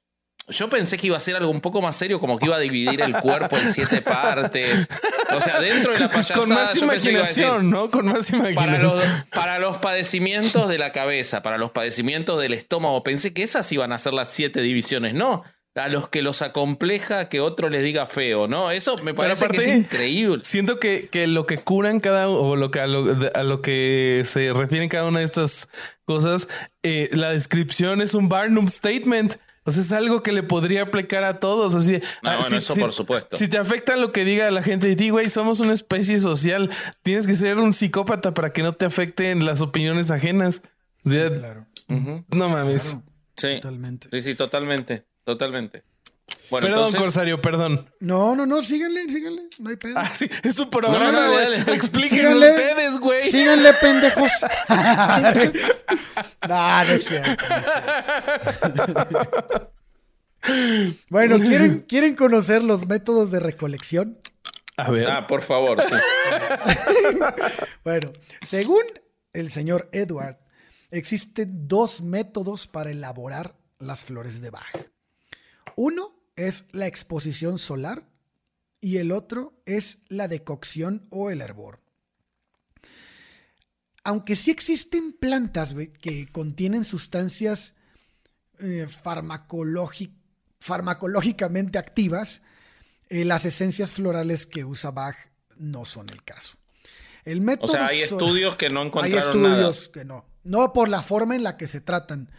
Yo pensé que iba a ser algo un poco más serio, como que iba a dividir el cuerpo en siete partes. O sea, dentro de la payasada Con más yo a decir, imaginación, ¿no? Con más para imaginación. los, para los padecimientos de la cabeza, para los padecimientos del estómago, pensé que esas iban a ser las siete divisiones, no. A los que los acompleja que otro les diga feo, ¿no? Eso me parece que es aparte- increíble. Siento que, que lo que curan cada o lo que a lo, a lo que se refieren cada una de estas cosas, eh, la descripción es un Barnum statement. O sea, es algo que le podría aplicar a todos. Así de, No, ah, bueno, si- eso si- por supuesto. Si te afecta lo que diga la gente de ti, güey, somos una especie social. Tienes que ser un psicópata para que no te afecten las opiniones ajenas. O sea, claro, no mames. claro, Sí. totalmente. sí, sí, totalmente, totalmente. Bueno, perdón, entonces, Corsario, perdón. No, no, no, síganle, síganle, no hay pedo. Ah, sí, es su programa, No, no, Síganle. ustedes, güey. Síganle, pendejos. no, no es cierto. no es cierto. bueno, ¿quieren, ¿quieren conocer los métodos de recolección? A ver. Ah, por favor, sí. Bueno, según el señor Edward, existen dos métodos para elaborar las flores de Bach. Uno es la exposición solar y el otro es la decocción o el hervor. Aunque sí existen plantas que contienen sustancias eh, farmacológi- farmacológicamente activas, eh, las esencias florales que usa Bach no son el caso. El método O sea, hay estudios que no hay encontraron nada. estudios que no. No por la forma en la que se tratan.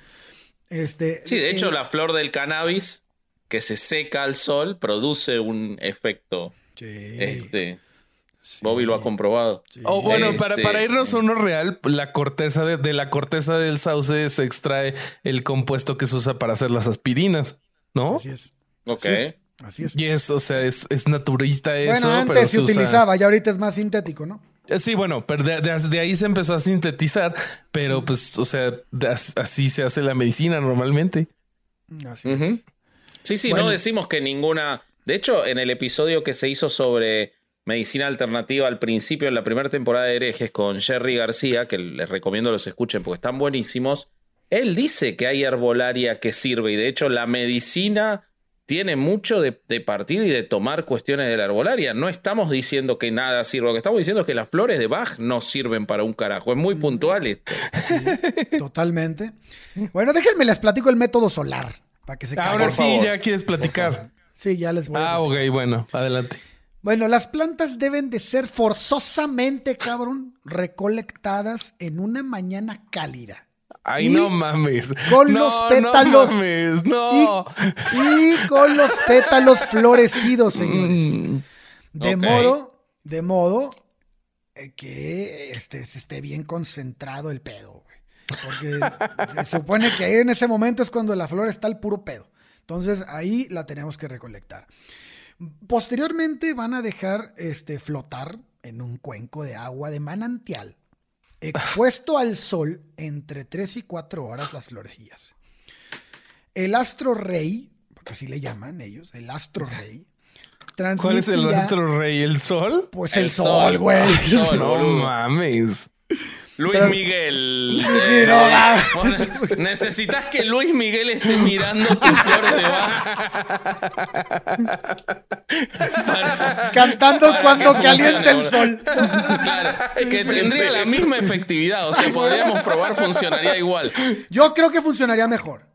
Este, Sí, de hecho, el- la flor del cannabis que se seca al sol produce un efecto. Sí, Este, sí, Bobby lo ha comprobado. sí. O bueno, Este- para, para irnos a uno real, la corteza de, de la corteza del sauce se extrae el compuesto que se usa para hacer las aspirinas, ¿no? Así es. Ok. Así es. Así es. Y es, o sea, es, es naturista eso. bueno, pero antes se usa- utilizaba, ya ahorita es más sintético, ¿no? Eh, Sí, bueno, pero de, de- de ahí se empezó a sintetizar, pero pues, o sea, de- así se hace la medicina normalmente. Así es. Sí, sí, Bueno. no decimos que ninguna. De hecho, en el episodio que se hizo sobre medicina alternativa al principio, en la primera temporada de Herejes con Jerry García, que les recomiendo los escuchen porque están buenísimos, él dice que hay herbolaria que sirve y de hecho la medicina tiene mucho de, de partir y de tomar cuestiones de la herbolaria. No estamos diciendo que nada sirva, lo que estamos diciendo es que las flores de Bach no sirven para un carajo. Es muy puntual esto. Totalmente. Bueno, déjenme les platico el método solar. Para que se Ahora sí, ya quieres platicar. Sí, ya les voy a Ah, ok, bueno, adelante. Bueno, las plantas deben de ser forzosamente, cabrón, recolectadas en una mañana cálida. Ay, Y no mames. con No, los pétalos- No mames, no. Y, y con los pétalos florecidos, señores. Mm, De modo, de modo eh, que este, se esté bien concentrado el pedo. Porque se supone que ahí en ese momento es cuando la flor está al puro pedo. Entonces ahí la tenemos que recolectar. Posteriormente van a dejar este, flotar en un cuenco de agua de manantial, expuesto al sol entre 3 y 4 horas las florecillas. El astro rey, porque así le llaman ellos, el astro rey, ¿Cuál es el astro rey? ¿El sol? Pues el, El sol, güey. no mames. Luis Pero- Miguel. Sí, eh, no, necesitas que Luis Miguel esté mirando tu flor de Bach. Cantando Para cuando que calienta el sol. Claro, que tendría la misma efectividad. O sea, podríamos probar, funcionaría igual. Yo creo que funcionaría mejor.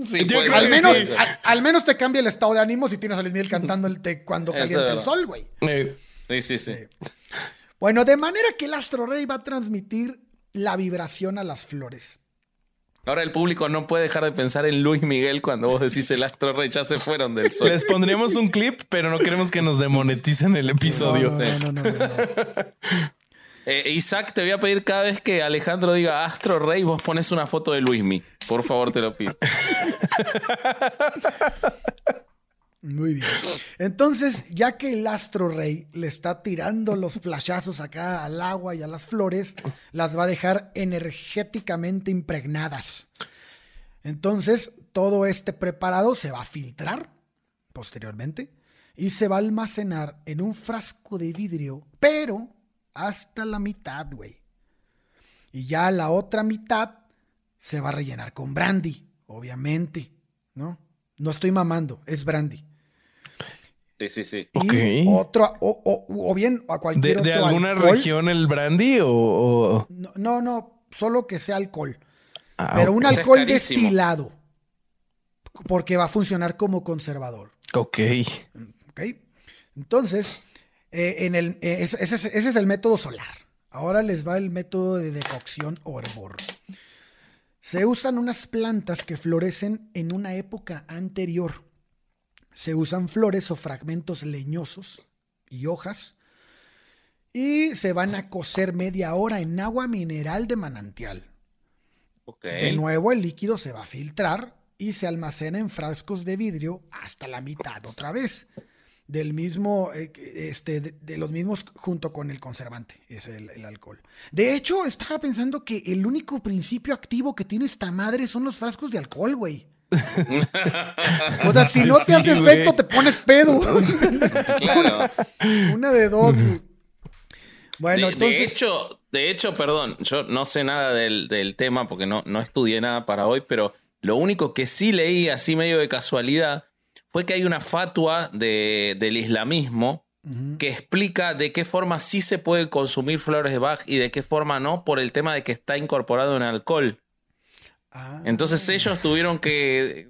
Sí, Yo puede creo Al menos, sí, sí. a- al menos te cambia el estado de ánimo si tienes a Luis Miguel cantando el te cuando es el sol, güey. Eh, Sí, sí, sí. Bueno, de manera que el astro rey va a transmitir la vibración a las flores. Ahora el público no puede dejar de pensar en Luis Miguel cuando vos decís el astro rey ya se fueron del sol. les pondríamos un clip, pero no queremos que nos demoneticen el episodio. No, no, no, no, no, no. Eh, Isaac, te voy a pedir cada vez que Alejandro diga Astro Rey, vos pones una foto de Luismi. Por favor, te lo pido. Muy bien. Entonces, ya que el astro rey le está tirando los flashazos acá al agua y a las flores, las va a dejar energéticamente impregnadas. Entonces, todo este preparado se va a filtrar posteriormente y se va a almacenar en un frasco de vidrio, pero hasta la mitad, güey. Y ya la otra mitad se va a rellenar con brandy, obviamente, ¿no? No estoy mamando, es brandy. Sí, sí, sí. Y otro, o, o- o bien a ¿De, cualquier de otro alguna alcohol. región el brandy o...? o- No, no, no, solo que sea alcohol. Ah, pero un alcohol destilado. Porque va a funcionar como conservador. Ok. ¿Ok? Entonces, eh, en el, eh, ese, ese es- ese es el método solar. Ahora les va el método de decocción o hervor. Se usan unas plantas que florecen en una época anterior. Se usan flores o fragmentos leñosos y hojas. Y se van a cocer media hora en agua mineral de manantial. Ok. De nuevo el líquido se va a filtrar y se almacena en frascos de vidrio hasta la mitad otra vez. Del mismo, eh, este, de, de los mismos junto con el conservante, es el, el alcohol. De hecho, estaba pensando que el único principio activo que tiene esta madre son los frascos de alcohol, güey. O sea, si no te Sí, hace güey. efecto, te pones pedo. Claro. Una de dos, güey. Bueno, de, de entonces. hecho, de hecho, perdón, yo no sé nada del, del tema porque no, no estudié nada para hoy, pero lo único que sí leí así medio de casualidad fue que hay una fatua de, del islamismo que explica de qué forma sí se puede consumir flores de Bach y de qué forma no por el tema de que está incorporado en alcohol. Ah. Entonces ellos tuvieron que,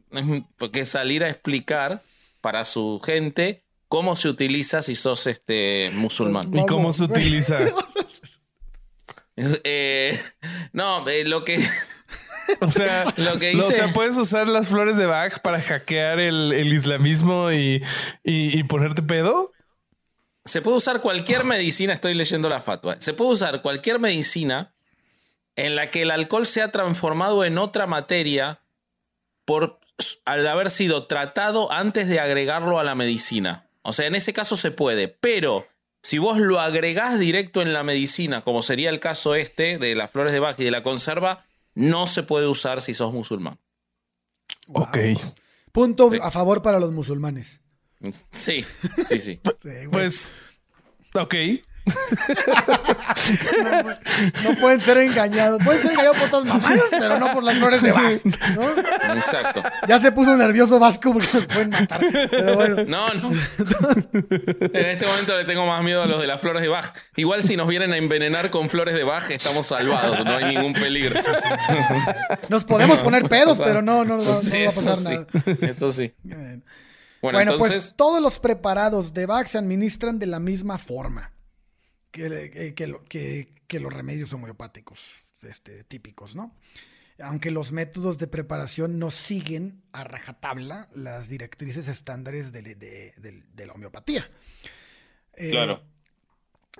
que salir a explicar para su gente cómo se utiliza si sos este musulmán. ¿Y cómo se utiliza? Eh, no, eh, lo que O sea, Lo que o hice- sea, puedes usar las flores de Bach para hackear el, el islamismo y, y- y ponerte pedo. se puede usar cualquier medicina, estoy leyendo la fatwa. Se puede usar cualquier medicina en la que el alcohol se ha transformado en otra materia por al haber sido tratado antes de agregarlo a la medicina. O sea, en ese caso se puede, pero si vos lo agregás directo en la medicina, como sería el caso este de las flores de Bach y de la conserva, no se puede usar si sos musulmán. Ok. Punto Sí. a favor para los musulmanes. Sí, sí, sí. Pues, ok. No pueden ser engañados. Pueden ser engañados por todas mamadas, pero no por las flores de Bach. ¿no? Exacto. Ya se puso nervioso Vasco porque nos pueden matar. Pero bueno. No, no. En este momento le tengo más miedo a los de las flores de Bach. Igual si nos vienen a envenenar con flores de Bach, estamos salvados, no hay ningún peligro. Nos podemos poner pedos, pero no, no, no, sí, va a pasar sí. nada. Eso sí. Bueno, Bueno, Bueno, entonces, pues todos los preparados de Bach se administran de la misma forma que, eh, que lo- que- que los remedios homeopáticos este, típicos, ¿no? Aunque los métodos de preparación no siguen a rajatabla las directrices estándares de, de- de- de la homeopatía. Eh, claro.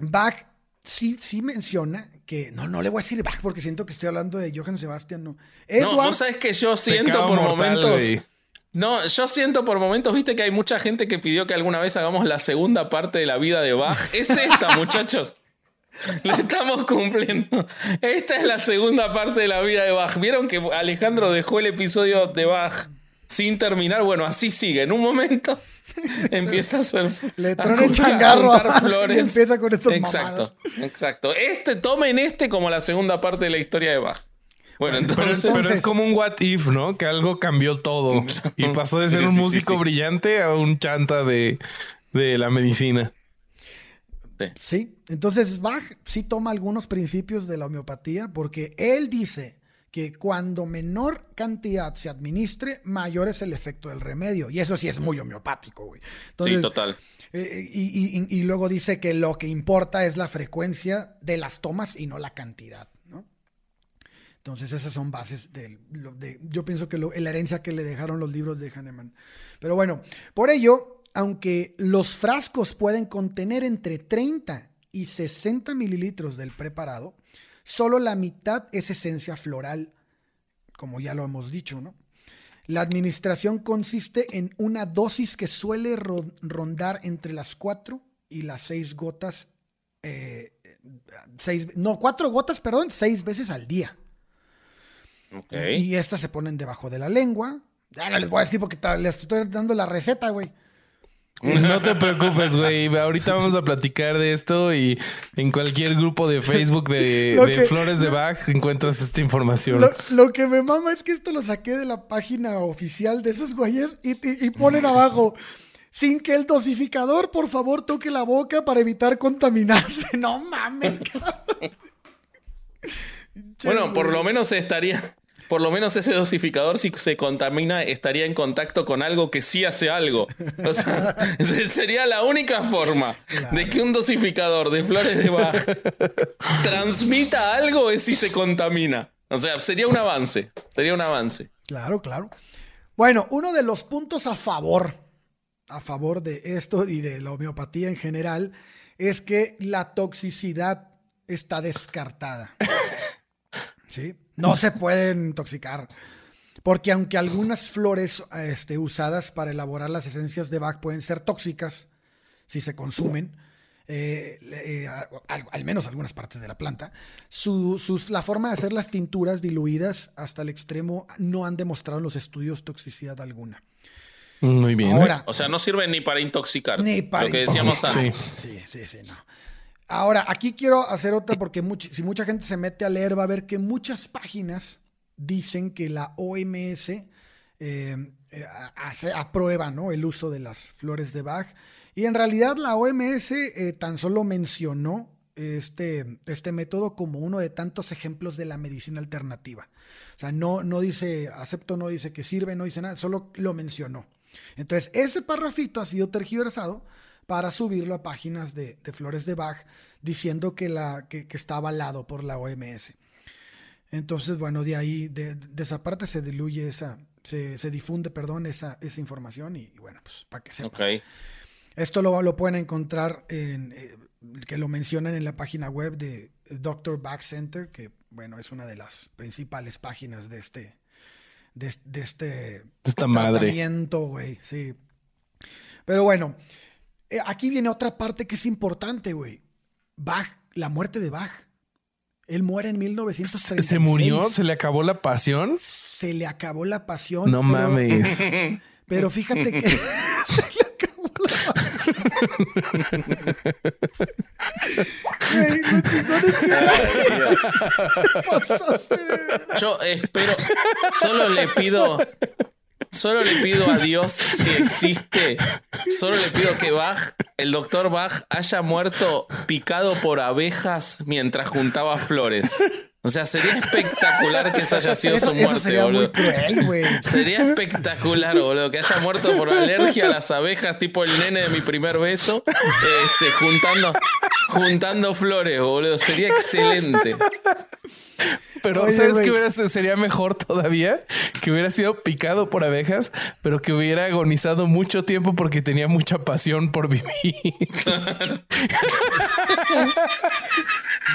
Bach sí, sí menciona que. No, no le voy a decir Bach porque siento que estoy hablando de Johann Sebastian, no. No, Edward. vos sabés que yo siento Pecado por mortal, momentos. güey. No, yo siento por momentos, viste que hay mucha gente que pidió que alguna vez hagamos la segunda parte de la vida de Bach. Es esta, muchachos. Lo estamos cumpliendo. Esta es la segunda parte de la vida de Bach. ¿Vieron que Alejandro dejó el episodio de Bach sin terminar? Bueno, así sigue. En un momento empieza a hacer. Le a el changarro a y flores. empieza con estas Exacto, exacto. Este, tomen este como la segunda parte de la historia de Bach. Bueno, Pero, entonces. pero entonces- es como un what if, ¿no? Que algo cambió todo y pasó de ser sí, un sí, músico sí. brillante a un chanta de, de la medicina. Sí, entonces Bach sí toma algunos principios de la homeopatía porque él dice que cuando menor cantidad se administre, mayor es el efecto del remedio. Y eso sí es muy homeopático, güey. Entonces, sí, total. eh, y, y- y luego dice que lo que importa es la frecuencia de las tomas y no la cantidad. Entonces esas son bases lo- de, yo pienso que la herencia que le dejaron los libros de Hahnemann. Pero bueno, por ello, aunque los frascos pueden contener entre 30 y 60 mililitros del preparado, solo la mitad es esencia floral, como ya lo hemos dicho, ¿no? La administración consiste en una dosis que suele ro- rondar entre las 4 y las 6 gotas, eh, seis, no, 4 gotas, perdón, 6 veces al día. Y estas se ponen debajo de la lengua. Ya no les voy a decir porque les estoy dando la receta, güey. No te preocupes, güey. Ahorita vamos a platicar de esto y en cualquier grupo de Facebook de, Lo de que- Flores de Bach encuentras esta información. Lo, lo que me mama es que esto lo saqué de la página oficial de esos güeyes y, y- y ponen abajo. Sin que el dosificador, por favor, toque la boca para evitar contaminarse. No mames, cabrón. Bueno, por lo menos estaría. Por lo menos ese dosificador, si se contamina, estaría en contacto con algo que sí hace algo. O sea, ese sería la única forma de que un dosificador de flores de Bach transmita algo es si se contamina. O sea, sería un avance. Sería un avance. Claro, claro. Bueno, uno de los puntos a favor, a favor de esto y de la homeopatía en general, es que la toxicidad está descartada. ¿Sí? No se pueden intoxicar. Porque aunque algunas flores este, usadas para elaborar las esencias de Bach pueden ser tóxicas si se consumen, eh, eh, al, al menos algunas partes de la planta, su, sus- la forma de hacer las tinturas diluidas hasta el extremo no han demostrado en los estudios toxicidad alguna. Muy bien. Ahora, O sea, no sirven ni para intoxicar. ni para Lo que decíamos antes. Sí. Sí, sí, sí, no. Ahora, aquí quiero hacer otra porque si mucha gente se mete a leer va a ver que muchas páginas dicen que la OMS eh, eh, aprueba el uso de las flores de Bach. Y en realidad la OMS eh, tan solo mencionó este, este método como uno de tantos ejemplos de la medicina alternativa. O sea, no, no dice, acepto, no dice que sirve, no dice nada, solo lo mencionó. Entonces, ese parrafito ha sido tergiversado para subirlo a páginas de, de flores de Bach diciendo que, la, que, que está avalado por la OMS. Entonces, bueno, de ahí, de, de esa parte se diluye esa, se, se difunde, perdón, esa, esa información y, y bueno, pues para que sepan. Esto lo, lo pueden encontrar en, eh, que lo mencionan en la página web de Dr. Back Center, que bueno, es una de las principales páginas de este, de, de este esta madre. tratamiento, güey, sí. Pero bueno, aquí viene otra parte que es importante, güey. Bach, la muerte de Bach. Él muere en 1936. ¿Se murió? ¿Se le acabó la pasión? Se le acabó la pasión. No pero- mames. Pero fíjate que se le acabó la Güey, es que Yo espero, solo le pido, solo le pido a Dios si existe, solo le pido que Bach, el doctor Bach, haya muerto picado por abejas mientras juntaba flores. O sea, sería espectacular que esa haya sido Eso, su muerte, sería muy boludo. cruel. Sería espectacular, boludo, que haya muerto por alergia a las abejas, tipo el nene de mi primer beso, este, juntando, juntando flores, boludo. Sería excelente. Pero Oye, ¿sabes qué hubiera, sería mejor todavía? Que hubiera sido picado por abejas, pero que hubiera agonizado mucho tiempo porque tenía mucha pasión por vivir.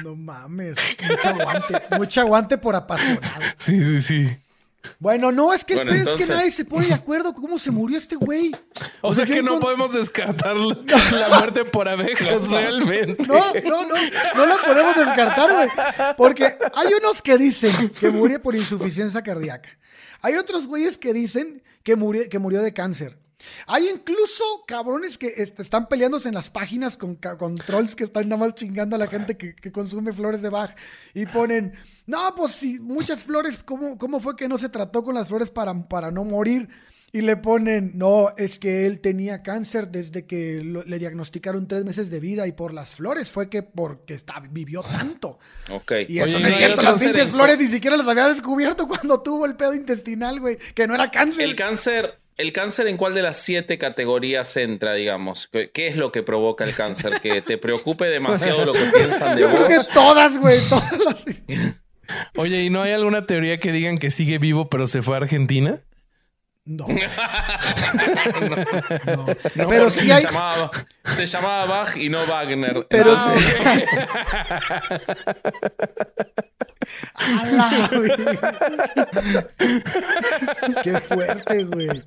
No mames. Mucho aguante. Mucho aguante por apasionado. Sí, sí, sí. Bueno, no, es que, Bueno, es que entonces- nadie se pone de acuerdo con cómo se murió este güey. O sea que no encont- podemos descartar la, la muerte por abejas realmente. No, no, no, no la podemos descartar, güey. Porque hay unos que dicen que murió por insuficiencia cardíaca. Hay otros güeyes que dicen que murió, que murió de cáncer. Hay incluso cabrones que este, están peleándose en las páginas con, trolls que están nada más chingando a la gente que, que consume flores de Bach y ponen, no, pues sí, muchas flores, ¿cómo, cómo fue que no se trató con las flores para, para no morir? Y le ponen, no, es que él tenía cáncer desde que lo- le diagnosticaron tres meses de vida y por las flores fue que porque está, vivió tanto. Ok. Y eso Oye, no es ¿no hay cierto, las pinches flores ni siquiera las había descubierto cuando tuvo el pedo intestinal, güey, que no era cáncer. El cáncer, ¿el cáncer en cuál de las siete categorías entra, digamos? ¿Qué, qué es lo que provoca el cáncer? ¿Que te preocupe demasiado lo que piensan de Yo creo que vos? todas, güey, todas las... Oye, ¿y no hay alguna teoría que digan que sigue vivo pero se fue a Argentina? No. No. No, Pero sí se, hay... llamaba, se llamaba Bach y no Wagner. Pero Ah, sí. Qué fuerte, güey.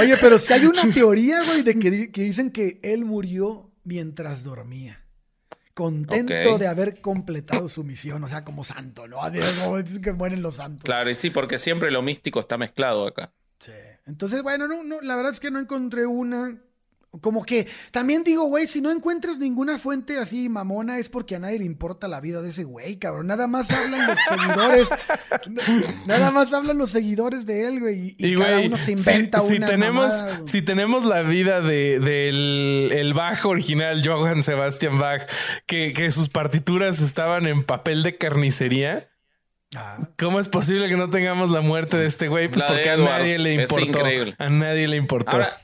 Oye, pero si hay una teoría, güey, de que, di- que dicen que él murió mientras dormía. Contento de haber completado su misión, o sea, como santo, ¿no? Adiós, como dicen que mueren los santos. Claro, y sí, porque siempre lo místico está mezclado acá. Sí. Entonces, bueno, no, no, la verdad es que no encontré una. Como que también digo, güey, si no encuentras ninguna fuente así mamona es porque a nadie le importa la vida de ese güey, cabrón. Nada más hablan los seguidores. nada más hablan los seguidores de él, güey. Y, Y, cada uno se si- inventa si, una. tenemos, mamada, güey. si tenemos la vida de, del el Bach original, Johann Sebastian Bach, que, que sus partituras estaban en papel de carnicería, Ah, ¿cómo es posible que no tengamos la muerte de este güey? Pues La porque a nadie le Es importó. increíble. A nadie le importó. Ahora,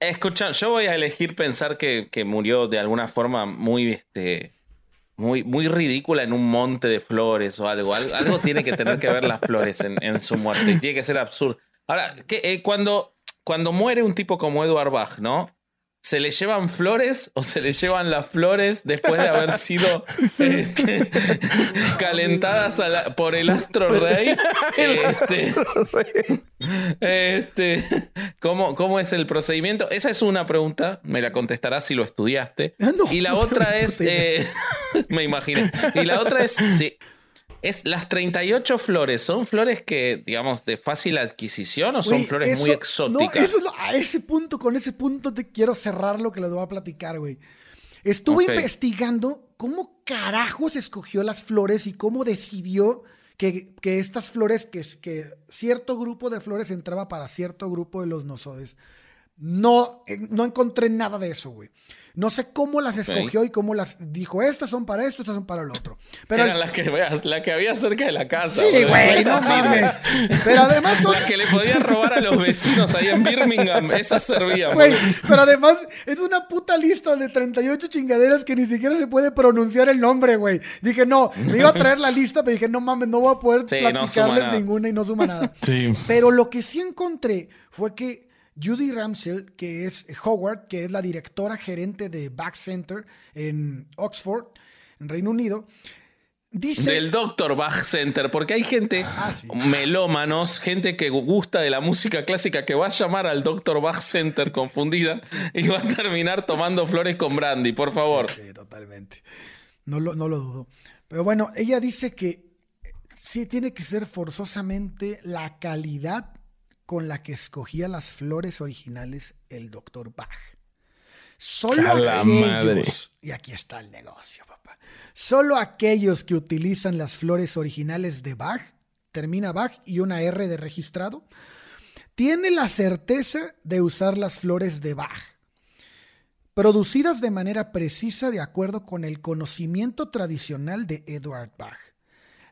escucha, yo voy a elegir pensar que, que murió de alguna forma muy, este, muy, muy ridícula en un monte de flores o algo. Algo, algo tiene que tener que ver las flores en, en su muerte. Tiene que ser absurdo. Ahora, ¿qué, eh, cuando, cuando muere un tipo como Edward Bach, ¿no? ¿Se le llevan flores o se le llevan las flores después de haber sido este, calentadas a la- por el astro rey? Este, este, ¿cómo, ¿Cómo es el procedimiento? Esa es una pregunta, me la contestarás si lo estudiaste. Ah, y la otra es, eh, me imaginé. Y la otra es, si, es las 38 flores, ¿son flores que, digamos, de fácil adquisición o son flores muy exóticas? No, eso es lo- a ese punto, con ese punto te quiero cerrar lo que les voy a platicar, güey. Estuve investigando cómo carajos escogió las flores y cómo decidió que, que estas flores, que, que cierto grupo de flores entraba para cierto grupo de los nosodes. No, eh, no encontré nada de eso, güey. No sé cómo las escogió y cómo las dijo, estas son para esto, estas son para lo otro. Pero Eran las que veas, la que había cerca de la casa. Sí, güey, no mames. Pero además son La que le podía robar a los vecinos ahí en Birmingham, esas servían. Güey, pero además es una puta lista de 38 chingaderas que ni siquiera se puede pronunciar el nombre, güey. Dije, no, me iba a traer la lista, pero dije, no mames, no voy a poder Sí, platicarles ninguna y no suma nada. Sí. Pero lo que sí encontré fue que Judy Ramsell, que es Howard, que es la directora gerente de Back Center en Oxford, en Reino Unido, dice... Del Dr. Bach Center, porque hay gente, Ah, sí. melómanos, gente que gusta de la música clásica que va a llamar al Dr. Bach Center confundida y va a terminar tomando flores con brandy, por favor. Sí, totalmente. No lo, no lo dudo. Pero bueno, ella dice que sí tiene que ser forzosamente la calidad con la que escogía las flores originales el doctor Bach. Solo aquellos, madre. y aquí está el negocio, papá. Solo aquellos que utilizan las flores originales de Bach, termina Bach y una R de registrado, tiene la certeza de usar las flores de Bach producidas de manera precisa de acuerdo con el conocimiento tradicional de Edward Bach.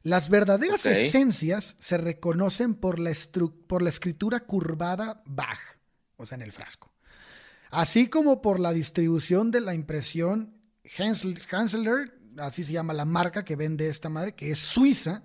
Las verdaderas esencias se reconocen por la, estru- por la escritura curvada Bach, o sea, en el frasco, así como por la distribución de la impresión Hansel- Hansler, así se llama la marca que vende esta madre, que es suiza.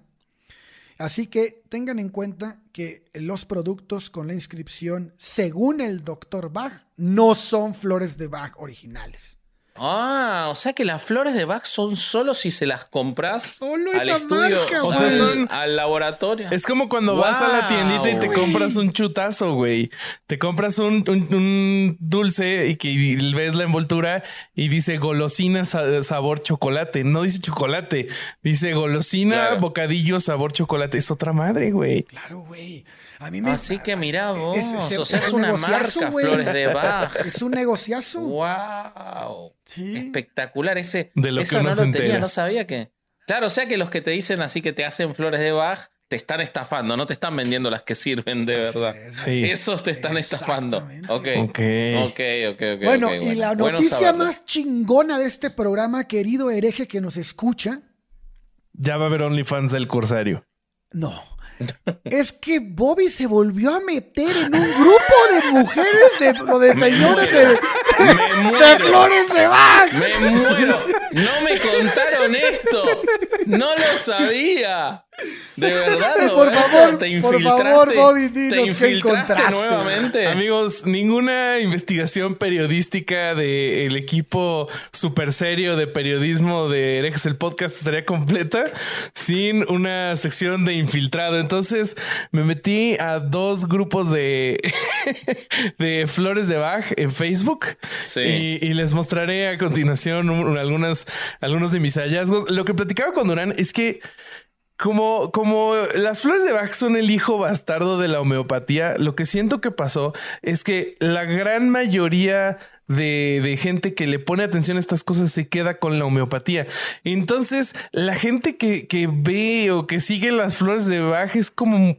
Así que tengan en cuenta que los productos con la inscripción según el Dr. Bach no son flores de Bach originales. Ah, o sea que las flores de Bach son solo si se las compras Solo al estudio, marca, o sea, son- al laboratorio. Es como cuando vas a la tiendita y te compras un chutazo, güey. Te compras un, un- un dulce y que ves la envoltura y dice golosina sa- sabor chocolate. No dice chocolate, dice golosina Claro. bocadillo sabor chocolate. Es otra madre, güey. Claro, güey. A mí me Así que mira vos, es- es- o sea, es es un una marca, güey. flores de Bach. Es un negociazo. Wow. Sí. Espectacular ese. De lo que uno no se lo tenía, no sabía que. Claro, o sea que los que te dicen así que te hacen flores de Bach te están estafando, no te están vendiendo las que sirven de verdad. Sí. Esos te están estafando. Exactamente. Ok. Ok. Ok, ok. Bueno, y la Bueno noticia saberlo. más chingona de este programa, querido hereje que nos escucha, Ya va a haber OnlyFans del Corsario. no. Es que Bobby se volvió a meter en un grupo de mujeres de, o de señores de, de muero. flores de Bach. Me muero. No me contaron esto. No lo sabía. De verdad, Por Roberto, favor, te por infiltraste. favor, Bobby, dinos te qué infiltraste encontraste. nuevamente. Amigos, ninguna investigación periodística del equipo super serio de periodismo de Herejes el Podcast estaría completa sin una sección de infiltrado. Entonces me metí a dos grupos de, de flores de Bach en Facebook Sí. y, y les mostraré a continuación un- algunas, algunos de mis hallazgos. Lo que platicaba con Durán es que como, como las flores de Bach son el hijo bastardo de la homeopatía, lo que siento que pasó es que la gran mayoría de, de gente que le pone atención a estas cosas se queda con la homeopatía. Entonces, la gente que, que ve o que sigue las flores de Bach es como,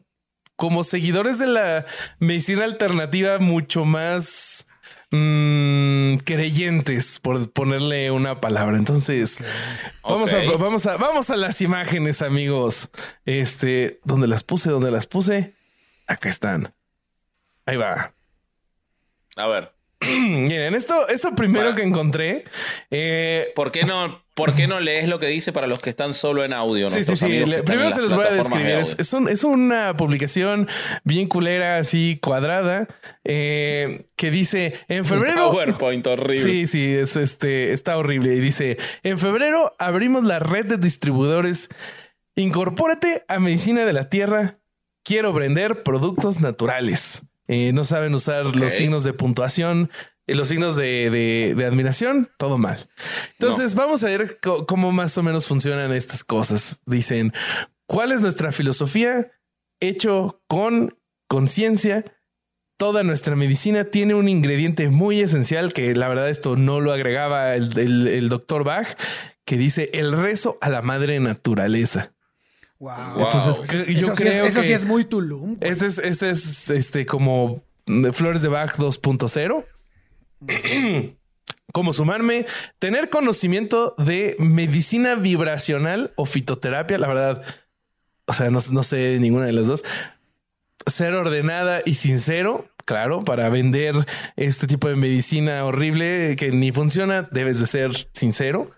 como seguidores de la medicina alternativa mucho más mm, creyentes, por ponerle una palabra. Entonces, vamos, a, vamos, a, vamos a las imágenes, amigos. Este, donde las puse, donde las puse. Acá están. Ahí va. A ver, Miren, esto, esto primero Bueno. que encontré. eh, ¿por qué no, por qué no lees lo que dice para los que están solo en audio? Sí, sí, sí. Le- primero se los voy a de describir. Es, un- es una publicación bien culera, así cuadrada, eh, que dice en Un febrero. PowerPoint horrible. Sí, sí, es este, está horrible. Y dice: En febrero abrimos la red de distribuidores. Incorpórate a Medicina de la Tierra. Quiero vender productos naturales. Eh, no saben usar los signos de puntuación, los signos de, de- de admiración, todo mal. Entonces, vamos a ver cómo más o menos funcionan estas cosas. Dicen: ¿Cuál es nuestra filosofía? Hecho con conciencia toda nuestra medicina tiene un ingrediente muy esencial que la verdad esto no lo agregaba el, el- el doctor Bach, que dice el rezo a la madre naturaleza. Wow. Wow. Entonces, Eso, cre- eso yo sí es- creo eso que sí es muy Tulum. güey. este es, este es este como Flores de Bach 2.0. ¿Cómo sumarme? Tener conocimiento de medicina vibracional o fitoterapia. La verdad, o sea, no, no sé ninguna de las dos. Ser ordenada y sincero, claro, para vender este tipo de medicina horrible que ni funciona, debes de ser sincero.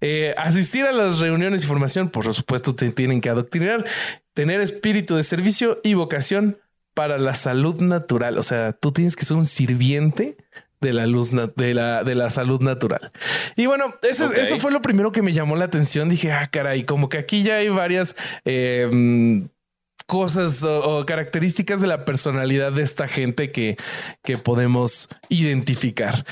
Eh, asistir a las reuniones y formación, por supuesto, te tienen que adoctrinar. Tener espíritu de servicio y vocación para la salud natural. O sea, tú tienes que ser un sirviente de la luz de la, de la salud natural. Y bueno, eso, eso, fue lo primero que me llamó la atención. Dije, ah, caray, como que aquí ya hay varias eh, cosas o, características de la personalidad de esta gente que, que podemos identificar.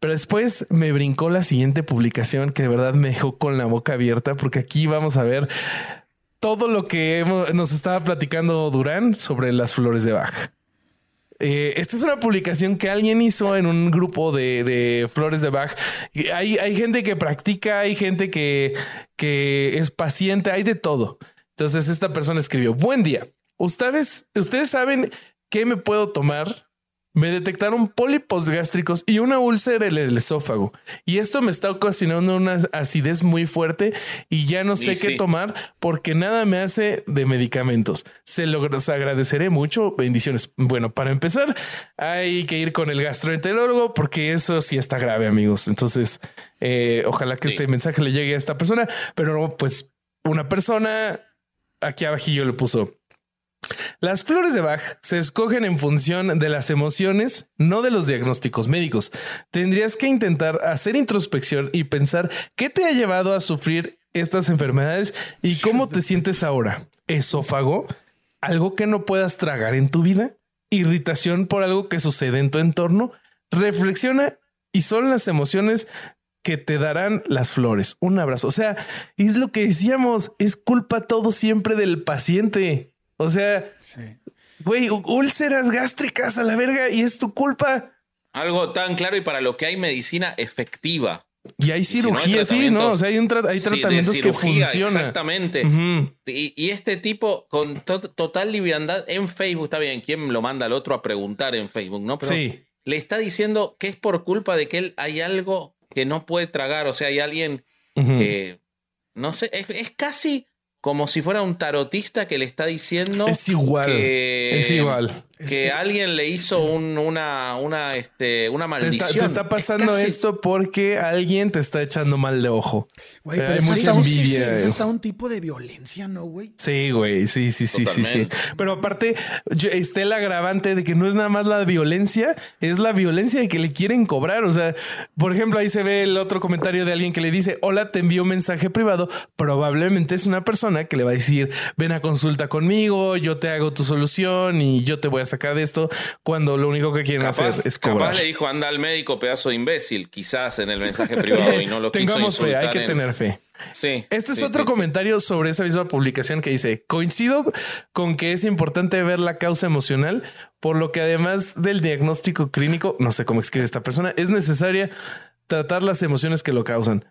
Pero después me brincó la siguiente publicación que de verdad me dejó con la boca abierta porque aquí vamos a ver todo lo que nos estaba platicando Durán sobre las flores de Bach. Eh, esta es una publicación que alguien hizo en un grupo de, flores de Bach. Hay, hay, gente que practica, hay gente que, que es paciente, hay de todo. Entonces esta persona escribió, buen día. Ustedes, ustedes saben qué me puedo tomar. Me detectaron pólipos gástricos y una úlcera en el esófago. Y esto me está ocasionando una acidez muy fuerte y ya no sé qué tomar porque nada me hace de medicamentos. Se los agradeceré mucho. Bendiciones. Bueno, para empezar, hay que ir con el gastroenterólogo porque eso sí está grave, amigos. Entonces, eh, ojalá que este mensaje le llegue a esta persona, pero pues una persona aquí abajillo le puso. Las flores de Bach se escogen en función de las emociones, no de los diagnósticos médicos. Tendrías que intentar hacer introspección y pensar qué te ha llevado a sufrir estas enfermedades y cómo te sientes ahora. ¿Esófago? ¿Algo que no puedas tragar en tu vida? ¿Irritación por algo que sucede en tu entorno? Reflexiona y son las emociones que te darán las flores. Un abrazo. O sea, es lo que decíamos, es culpa todo siempre del paciente. O sea, güey, úlceras gástricas a la verga y es tu culpa. Algo tan claro y para lo que hay medicina efectiva. Y hay cirugía, sí, ¿no? O sea, hay, un hay tratamientos que funcionan. Exactamente. y, este tipo con total liviandad en Facebook, está bien, ¿quién lo manda al otro a preguntar en Facebook, no? Pero sí. le está diciendo que es por culpa de que él hay algo que no puede tragar. O sea, hay alguien que, no sé, es, casi como si fuera un tarotista que le está diciendo. Es igual. Que, es igual que alguien le hizo una, una, este, una maldición. Te está, pasando esto porque alguien te está echando mal de ojo. Güey, pero mucha envidia. Es hasta un tipo de violencia, ¿no, güey? Sí, güey. Sí, sí, sí, sí, sí. Pero aparte, está el agravante de que no es nada más la violencia, es la violencia de que le quieren cobrar. O sea, por ejemplo, ahí se ve el otro comentario de alguien que le dice: Hola, te envío un mensaje privado. Probablemente es una persona que le va a decir: Ven a consulta conmigo, yo te hago tu solución y yo te voy a sacar de esto cuando lo único que quieren hacer es cobrar. Capaz le dijo anda al médico, pedazo de imbécil, quizás en el mensaje privado y no lo Tengamos fe, hay que tener fe. Sí. Este es otro comentario sobre esa misma publicación que dice: Coincido con que es importante ver la causa emocional, por lo que además del diagnóstico clínico, no sé cómo escribe esta persona, es necesaria tratar las emociones que lo causan.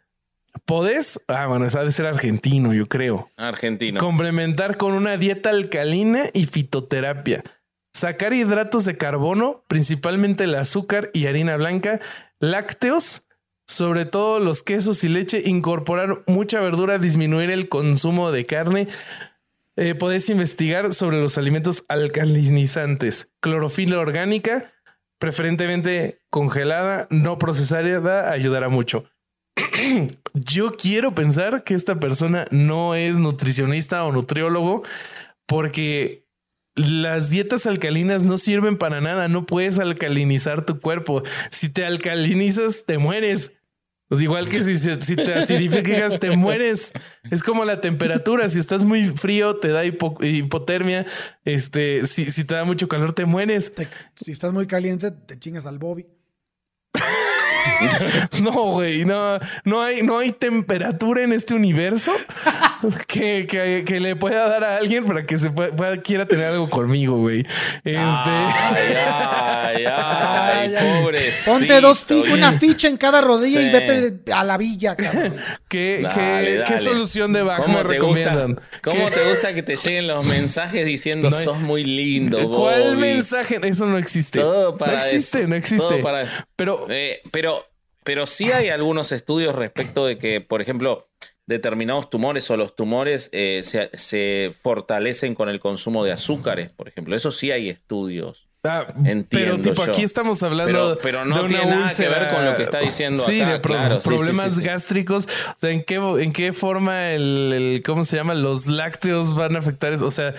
Podés, ah, bueno, esa de ser argentino, yo creo. Argentino. Complementar con una dieta alcalina y fitoterapia. Sacar hidratos de carbono, principalmente el azúcar y harina blanca, lácteos, sobre todo los quesos y leche, incorporar mucha verdura, disminuir el consumo de carne. Eh, podés investigar sobre los alimentos alcalinizantes, clorofila orgánica, preferentemente congelada, no procesada, ayudará mucho. Yo quiero pensar que esta persona no es nutricionista o nutriólogo porque las dietas alcalinas no sirven para nada, no puedes alcalinizar tu cuerpo. Si te alcalinizas, te mueres. Pues igual que si, si te acidificas, te mueres. Es como la temperatura. Si estás muy frío, te da hipotermia. Este, si, si, te da mucho calor, te mueres. si estás muy caliente, te chingas al Bobby. no, güey, no, no hay, no hay temperatura en este universo que, que, que le pueda dar a alguien para que se pueda, pueda- quiera tener algo conmigo, güey. Este. Ay, ay, ay, pobrecito. Ponte dos una ficha en cada rodilla y vete a la villa, cabrón. ¿Qué, Dale, qué- solución de ¿Cómo me te gusta- recomiendan? ¿Cómo ¿Qué- te gusta que te lleguen los mensajes diciendo No hay- sos muy lindo? ¿Cuál Bobby"? mensaje? Eso no existe. Todo para no existe, eso. no existe. Todo para eso. Pero Eh, pero, pero sí hay algunos estudios respecto de que, por ejemplo, determinados tumores o los tumores eh, se, se fortalecen con el consumo de azúcares, por ejemplo. Eso sí hay estudios. Ah, Entiendo pero tipo yo. aquí estamos hablando Pero- pero no de una tiene nada que ver con lo que está diciendo sí acá, de pro- claro, problemas sí, sí. gástricos o sea en qué en qué forma el, el- cómo se llama los lácteos van a afectar eso? o sea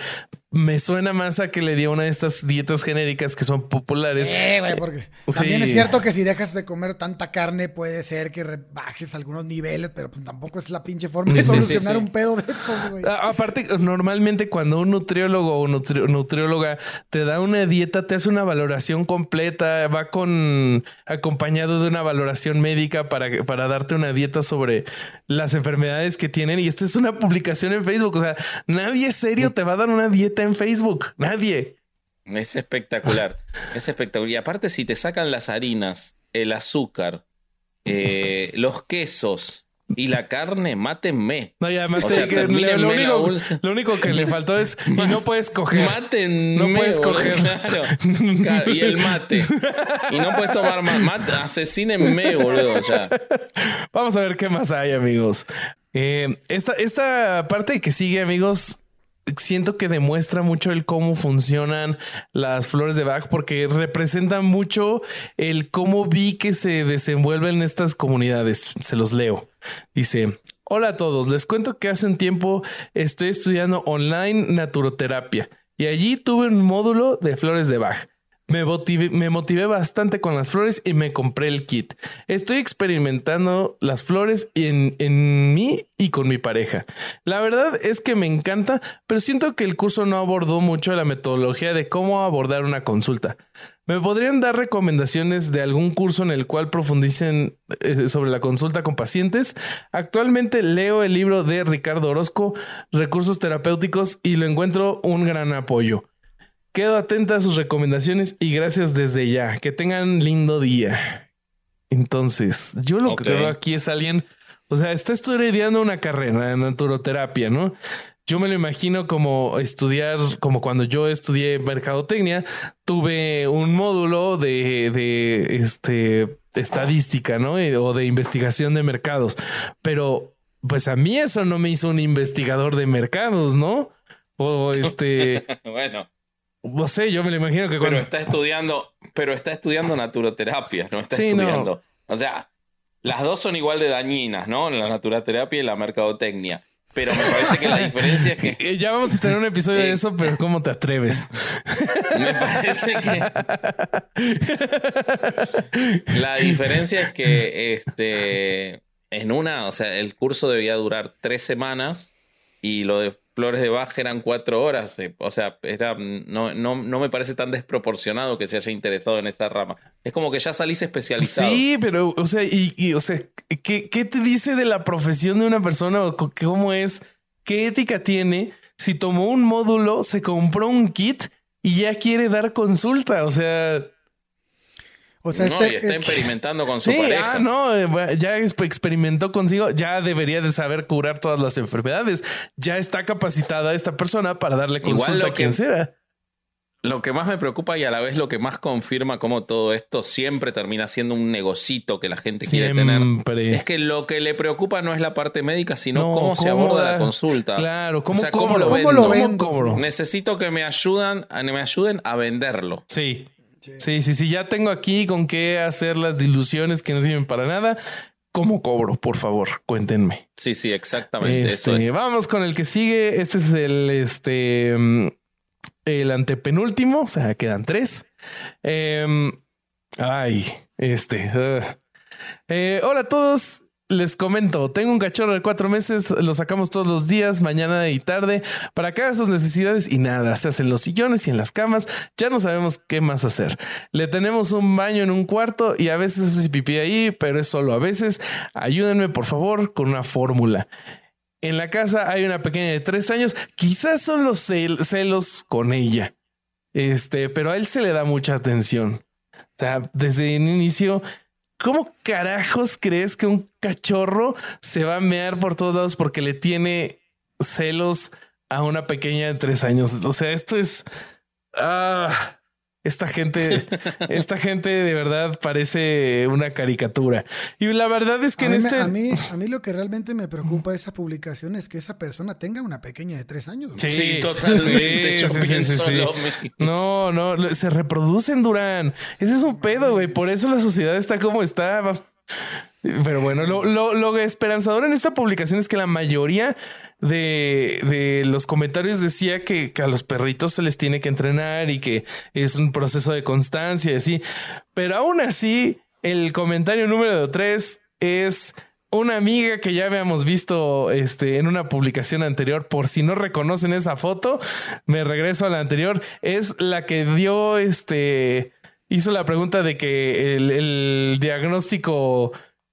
me suena más a que le dio una de estas dietas genéricas que son populares Eh, güey, porque Sí. también es cierto que si dejas de comer tanta carne puede ser que rebajes algunos niveles, pero pues tampoco es la pinche forma de Sí, sí, solucionar sí. un pedo de estos, güey. A- Aparte, normalmente cuando un nutriólogo o nutri- nutrióloga te da una dieta, te hace una valoración completa, va con acompañado de una valoración médica para, para darte una dieta sobre las enfermedades que tienen. Y esta es una publicación en Facebook. O sea, nadie serio te va a dar una dieta en Facebook. Nadie. Es espectacular. es espectacular. Y aparte, si te sacan las harinas, el azúcar, eh, los quesos y la carne, mátenme. No, y además O sea, que- lo, la único, bolsa. lo único que le faltó es y no puedes coger. Mátenme. No puedes coger. Claro. Claro, Y el mate. Y no puedes tomar más. Mate, asesínenme, boludo, ya. Vamos a ver qué más hay, amigos. Eh, esta, esta parte que sigue, amigos, siento que demuestra mucho el cómo funcionan las flores de Bach, porque representan mucho el cómo vi que se desenvuelven estas comunidades. Se los leo. Dice. Hola a todos, les cuento que hace un tiempo estoy estudiando online naturoterapia y allí tuve un módulo de flores de Bach. Me motivé, bastante con las flores y me compré el kit. Estoy experimentando las flores en, en mí y con mi pareja. La verdad es que me encanta, pero siento que el curso no abordó mucho la metodología de cómo abordar una consulta. ¿Me podrían dar recomendaciones de algún curso en el cual profundicen eh, sobre la consulta con pacientes? Actualmente leo el libro de Ricardo Orozco, Recursos Terapéuticos, y lo encuentro un gran apoyo. Quedo atenta a sus recomendaciones y gracias desde ya. Que tengan lindo día. Entonces, yo lo que veo aquí es alguien, o sea, está estudiando una carrera en naturoterapia, ¿no? Yo me lo imagino como estudiar, como cuando yo estudié mercadotecnia, tuve un módulo de, de este, estadística, ¿no? Eh, O de investigación de mercados. Pero, pues a mí eso no me hizo un investigador de mercados, ¿no? O este, Bueno, no sé, yo me lo imagino que pero está estudiando, pero está estudiando naturoterapia, no está Sí, no. estudiando. O sea, las dos son igual de dañinas, ¿no? La naturoterapia y la mercadotecnia. Pero me parece que la diferencia es que Eh, Ya vamos a tener un episodio de Eh. eso, pero ¿cómo te atreves? Me parece que. La diferencia es que este. En una, o sea, el curso debía durar tres semanas y lo de Flores de Bach eran cuatro horas. eh, O sea, era, no, no, no me parece tan desproporcionado que se haya interesado en esta rama. Es como que ya salís especializado. Sí, pero, o sea, y, o sea, ¿qué, ¿qué te dice de la profesión de una persona cómo es? ¿Qué ética tiene? Si tomó un módulo, se compró un kit y ya quiere dar consulta, o sea... O sea, No, este, y está es- experimentando con su Sí, pareja. ah, no, eh, ya exp- experimentó consigo, ya debería de saber curar todas las enfermedades. Ya está capacitada esta persona para darle Igual consulta lo a quien que- sea. Lo que más me preocupa y a la vez lo que más confirma cómo todo esto siempre termina siendo un negocito que la gente quiere tener. Es que lo que le preocupa no es la parte médica, sino No, cómo, se aborda da- la consulta. Claro, ¿cómo o sea, cómo lo ¿Cómo vendo. lo vendo? cobro? Necesito que me ayuden, me ayuden a venderlo. Sí. Sí, sí, sí, ya tengo aquí con qué hacer las diluciones que no sirven para nada. ¿Cómo cobro? Por favor, cuéntenme. Sí, sí, exactamente. Este, eso es. Vamos con el que sigue. Este es el, este, mm, el antepenúltimo. O sea, quedan tres. Em, ay, este. Eh, hola a todos. Les comento, tengo un cachorro de cuatro meses, lo sacamos todos los días, mañana y tarde, para haga sus necesidades y nada, se hacen los sillones y en las camas, ya no sabemos qué más hacer. Le tenemos un baño en un cuarto y a veces hace pipí ahí, pero es solo a veces. Ayúdenme por favor con una fórmula. En la casa hay una pequeña de tres años, quizás son los celos con ella, este, pero a él se le da mucha atención. O sea, desde el inicio ¿Cómo carajos crees que un cachorro se va a mear por todos lados porque le tiene celos a una pequeña de tres años? O sea, esto es. Ah, esta gente, esta gente de verdad parece una caricatura. Y la verdad es que en este. a, mí, a mí lo que realmente me preocupa de esa publicación es que esa persona tenga una pequeña de tres años. Sí, totalmente. no, no, se reproducen, Durán. Ese es un pedo, güey. Por eso la sociedad está como está. Pero bueno, lo, lo esperanzador en esta publicación es que la mayoría de, los comentarios decía que, a los perritos se les tiene que entrenar y que es un proceso de constancia y así. Pero aún así, el comentario número tres es una amiga que ya habíamos visto este, en una publicación anterior. Por si no reconocen esa foto, me regreso a la anterior. Es la que dio este. Hizo la pregunta de que el diagnóstico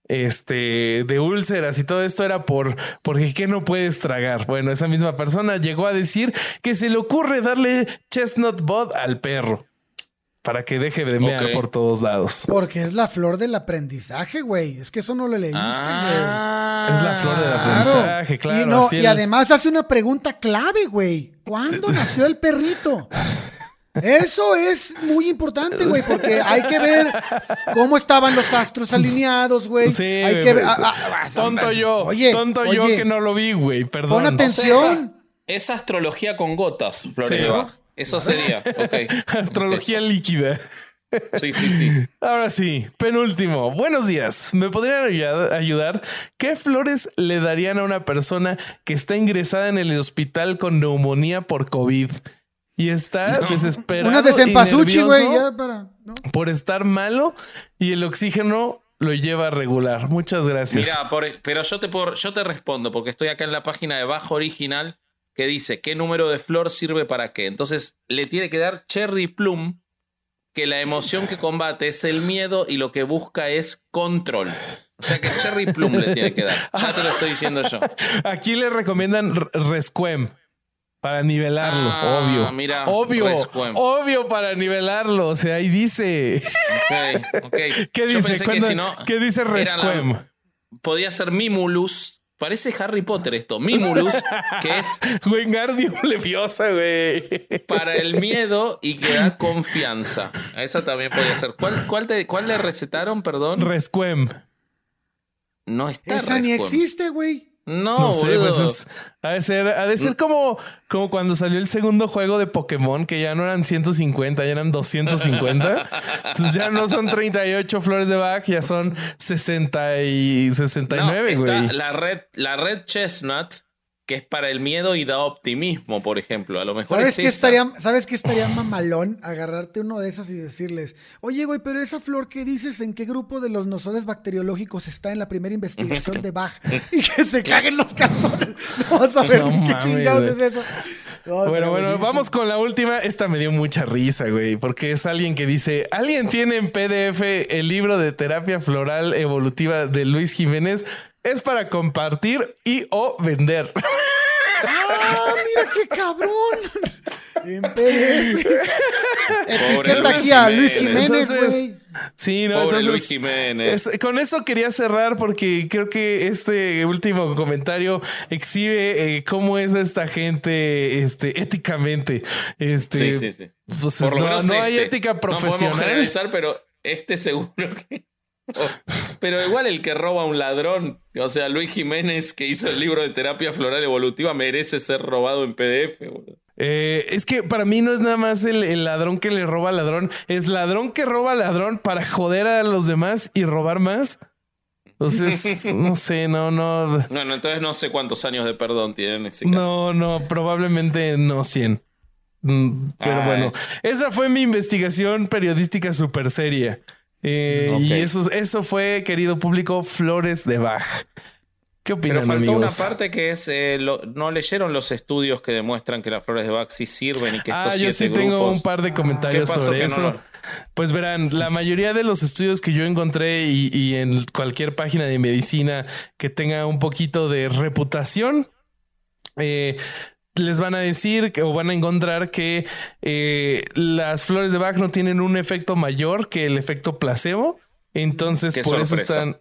este, de úlceras y todo esto era por, porque ¿qué no puedes tragar? Bueno, esa misma persona llegó a decir que se le ocurre darle chestnut bud al perro para que deje de mear por todos lados. Porque es la flor del aprendizaje, güey. Es que eso no lo leíste, ah, Es la flor del aprendizaje, claro. Y, y además hace una pregunta clave, güey. ¿Cuándo nació el perrito? Eso es muy importante, güey, porque hay que ver cómo estaban los astros alineados, güey. Sí, hay que ver. Ah, ah, ah, tonto yo. Oye, tonto yo que no lo vi, güey. Perdón. Pon atención. es astrología con gotas, Flores Eso sería. Okay. Astrología líquida. Sí, sí, sí. Ahora sí, penúltimo. Buenos días. ¿Me podrían ayudar? ¿Qué flores le darían a una persona que está ingresada en el hospital con neumonía por COVID? Y está desesperado. Una desempasuchi, güey, Por estar malo y el oxígeno lo lleva a regular. Muchas gracias. Mira, pero yo te, yo te respondo porque estoy acá en la página de Bajo Original que dice qué número de flor sirve para qué. Entonces le tiene que dar Cherry Plum, que la emoción que combate es el miedo y lo que busca es control. O sea que Cherry Plum le tiene que dar. Ya te lo estoy diciendo yo. Aquí le recomiendan Resquem. Para nivelarlo, ah, obvio. Mira, obvio, obvio para nivelarlo. O sea, ahí dice. Ok, ok. ¿Qué dice? ¿Qué dice Resquem? podía ser Mimulus. Parece Harry Potter esto. Mimulus, que es. Wingardium Leviosa, güey. Para el miedo y que da confianza. Esa también podía ser. ¿Cuál, cuál, cuál le recetaron, perdón? Resquem. No está. Esa ni existe, güey. No, no sé, pues ha de ser, ha de ser como, como cuando salió el segundo juego de Pokémon, que ya no eran 150, ya eran 250. Entonces ya no son 38 flores de Bach, ya son 60 y 69, güey. la red, la red Chestnut que es para el miedo y da optimismo, por ejemplo. A lo mejor ¿Sabes es qué estaría, ¿Sabes qué estaría mamalón? Agarrarte uno de esas y decirles, oye, güey, pero esa flor que dices, ¿en qué grupo de los nosodes bacteriológicos está en la primera investigación de Bach? y que se caguen los calzones. No vas a ver qué chingados es eso. bueno, bueno, vamos con la última. Esta me dio mucha risa, güey, porque es alguien que dice, ¿alguien tiene en PDF el libro de terapia floral evolutiva de Luis Jiménez? Es para compartir y o vender. ¡Ah, mira qué cabrón! En PDF. Etiqueta aquí a Luis Jiménez, güey. Sí, no, entonces. Luis Jiménez. con eso quería cerrar porque creo que este último comentario exhibe eh, cómo es esta gente este, éticamente. Este, sí, sí, sí. Pues, Por lo no, menos no hay este, ética profesional. No generalizar, pero este seguro que. Pero igual el que roba a un ladrón, o sea, Luis Jiménez que hizo el libro de terapia floral evolutiva merece ser robado en PDF. Eh, es que para mí no es nada más el, ladrón que le roba al ladrón, es ladrón que roba al ladrón para joder a los demás y robar más. Entonces, no sé, no, no. Bueno, entonces no sé cuántos años de perdón tienen ese caso. No, no, probablemente no 100. Mm, pero bueno, esa fue mi investigación periodística súper seria. Eh, Y eso, eso fue, querido público, Flores de Bach. ¿Qué opinan, Pero faltó amigos? una parte que es, eh, lo- no leyeron los estudios que demuestran que las flores de Bach sí sirven y que estos Ah, yo sí tengo un par de comentarios ¿Qué pasó sobre no eso. Pues verán, la mayoría de los estudios que yo encontré y, y en cualquier página de medicina que tenga un poquito de reputación, eh, les van a decir que- o van a encontrar que eh, las flores de Bach no tienen un efecto mayor que el efecto placebo. Entonces, Qué por eso están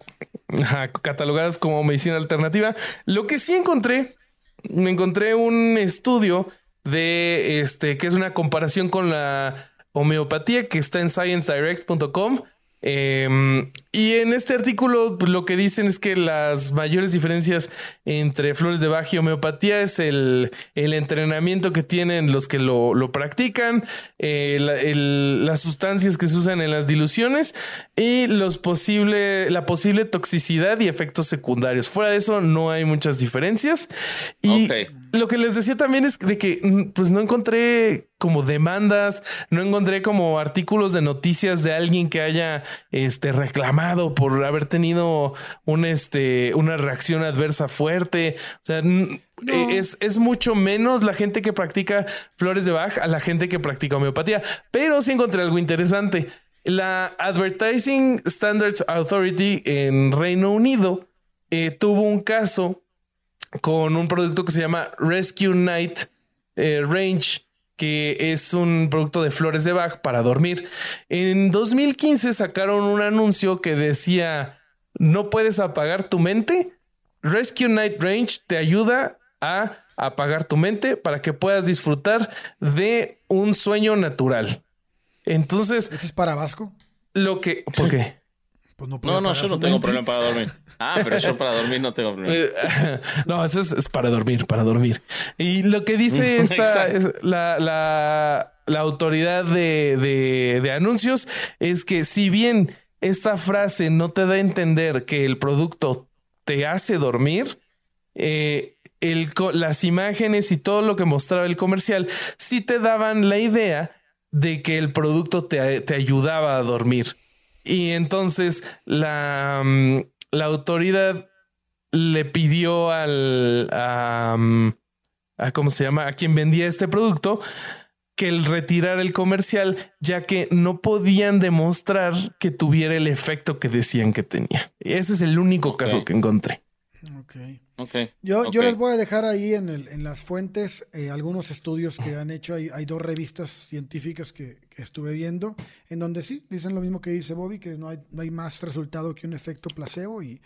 ajá, catalogadas como medicina alternativa. Lo que sí encontré, me encontré un estudio de este que es una comparación con la homeopatía que está en sciencedirect.com. Eh, y en este artículo pues, lo que dicen es que las mayores diferencias entre flores de Bach y homeopatía es el, el entrenamiento que tienen los que lo, lo practican, eh, las sustancias que se usan en las diluciones y los posible, la posible toxicidad y efectos secundarios. Fuera de eso no hay muchas diferencias. Y. lo que les decía también es de que mm, pues no encontré como demandas, no encontré como artículos de noticias de alguien que haya este reclamado por haber tenido un este una reacción adversa fuerte. O sea, No. eh, es, es mucho menos la gente que practica flores de Bach a la gente que practica homeopatía. Pero sí encontré algo interesante. La Advertising Standards Authority en Reino Unido eh, tuvo un caso con un producto que se llama Rescue Night eh, Range, que es un producto de flores de Bach para dormir. En 2015 sacaron un anuncio que decía, no puedes apagar tu mente. Rescue Night Range te ayuda a apagar tu mente para que puedas disfrutar de un sueño natural. Entonces, ¿Ese es para Vasco? lo que... ¿Por qué? Pues no, No, no, yo no tengo mente. problema para dormir. Ah, pero yo para dormir no tengo problema. No, eso es, es para dormir, para dormir. Y lo que dice esta, es la, la, la autoridad de, de- de anuncios es que si bien esta frase no te da a entender que el producto te hace dormir, eh, el las imágenes y todo lo que mostraba el comercial sí te daban la idea de que el producto te, te ayudaba a dormir. Y entonces la, mm, la autoridad le pidió al a, mm, a- cómo se llama a quien vendía este producto que el retirara el comercial ya que no podían demostrar que tuviera el efecto que decían que tenía. Ese es el único caso que encontré. Ok. Ok. Yo, yo les voy a dejar ahí en, el- en las fuentes eh, algunos estudios que han hecho. Hay, hay dos revistas científicas que, que estuve viendo, en donde sí, dicen lo mismo que dice Bobby, que no hay, no hay más resultado que un efecto placebo y,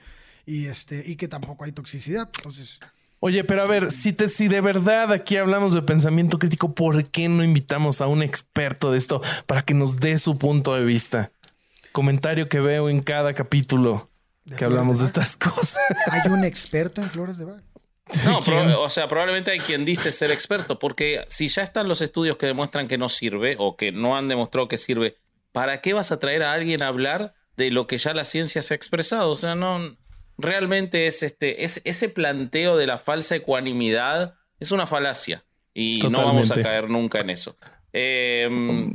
y, este, y que tampoco hay toxicidad. Entonces, Oye, pero a ver, si, te, si de verdad aquí hablamos de pensamiento crítico, ¿por qué no invitamos a un experto de esto para que nos dé su punto de vista? Comentario que veo en cada capítulo ¿De que hablamos de estas cosas. hay un experto en flores de Bach. No, o sea, probablemente hay quien dice ser experto, porque si ya están los estudios que demuestran que no sirve o que no han demostrado que sirve, ¿para qué vas a traer a alguien a hablar de lo que ya la ciencia se ha expresado? O sea, no realmente es este es, ese planteo de la falsa ecuanimidad es una falacia y no vamos a caer nunca en eso. Eh,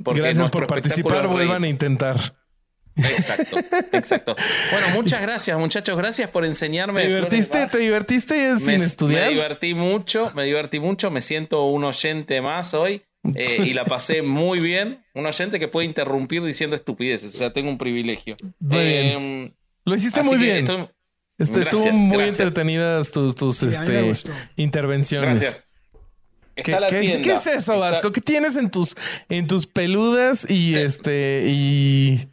porque Gracias por participar, vuelvan a intentar. Exacto, exacto. Bueno, muchas gracias, muchachos. Gracias por enseñarme. ¿Te divertiste? ¿Te divertiste sin me, estudiar? me divertí mucho, me divertí mucho, me siento un oyente más hoy eh, y la pasé muy bien. Un oyente que puede interrumpir diciendo estupideces, o sea, tengo un privilegio. Muy Eh, Lo hiciste muy bien. estoy- Este, estuvo muy gracias. entretenidas tus, tus Sí, este, intervenciones. Gracias. ¿Qué, Está la qué- tienda. qué es eso, Está- Vasco? ¿Qué tienes en tus, en tus peludas y Te- este y,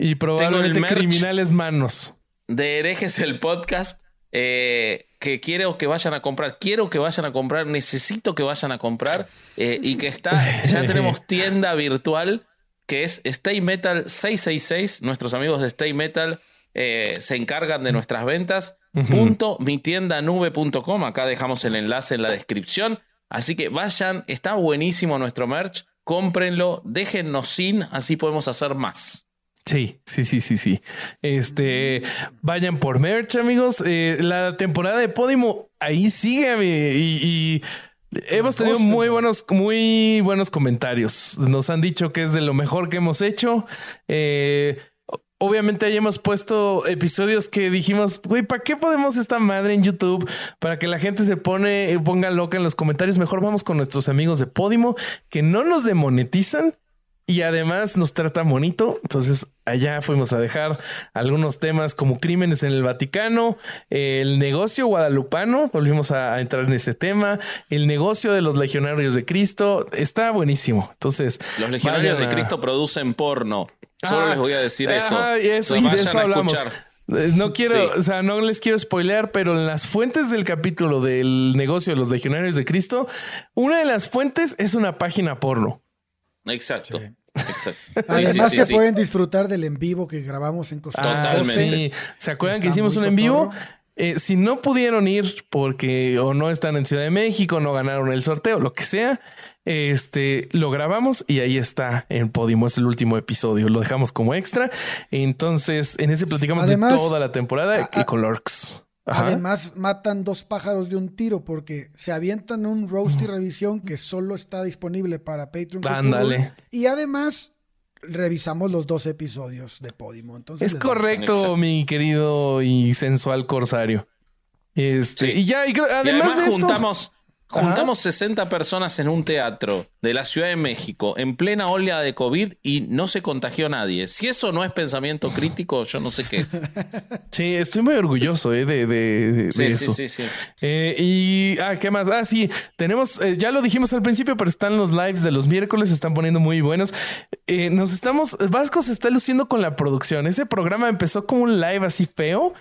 y probablemente criminales manos? de herejes el podcast eh, que quiero que vayan a comprar quiero que vayan a comprar necesito que vayan a comprar eh, y que está ya tenemos tienda virtual que es Stay Metal 666 nuestros amigos de Stay Metal eh, se encargan de nuestras ventas. Punto mitiendanube.com acá dejamos el enlace en la descripción. Así que vayan está buenísimo nuestro merch. Cómprenlo déjennos sin así podemos hacer más Sí, sí, sí, sí, sí. Este, vayan por merch, amigos. Eh, la temporada de Podimo ahí sigue y, y hemos tenido muy buenos, muy buenos comentarios. Nos han dicho que es de lo mejor que hemos hecho. Eh, obviamente ahí hemos puesto episodios que dijimos, güey, ¿para qué podemos esta madre en YouTube? Para que la gente se pone, ponga loca en los comentarios. Mejor vamos con nuestros amigos de Podimo que no nos demonetizan y además nos trata bonito. Entonces allá fuimos a dejar algunos temas como crímenes en el Vaticano, el negocio guadalupano, volvimos a, entrar en ese tema, el negocio de los legionarios de Cristo, está buenísimo. Entonces, los legionarios de Cristo producen porno. Solo les voy a decir eso. y, eso y de eso hablamos. Eh, no quiero, o sea, no les quiero spoilear, pero en las fuentes del capítulo del negocio de los legionarios de Cristo, una de las fuentes es una página porno. Exacto. Además que pueden disfrutar del en vivo que grabamos en Costa Rica. Totalmente. ¿Se acuerdan que hicimos un en vivo? Eh, si no pudieron ir porque o no están en Ciudad de México, no ganaron el sorteo, lo que sea, este lo grabamos y ahí está en Podimo. Es el último episodio. Lo dejamos como extra. Entonces, en ese platicamos de toda la temporada y con Lorks. Además, matan dos pájaros de un tiro porque se avientan un roast y revisión que solo está disponible para Patreon. Ándale. Y además, revisamos los dos episodios de Podimo. Entonces, es correcto, mi querido y sensual corsario. Este, y ya, y además, juntamos Juntamos 60 personas en un teatro de la Ciudad de México en plena ola de COVID y no se contagió nadie. Si eso no es pensamiento crítico, yo no sé qué es. Sí, estoy muy orgulloso eh, de, de, eso. Sí, sí, sí. Eh, y, ah, ¿qué más? Ah, sí, tenemos, eh, ya lo dijimos al principio, pero están los lives de los miércoles, se están poniendo muy buenos. nos estamos, Vasco se está luciendo con la producción. Ese programa empezó como un live así feo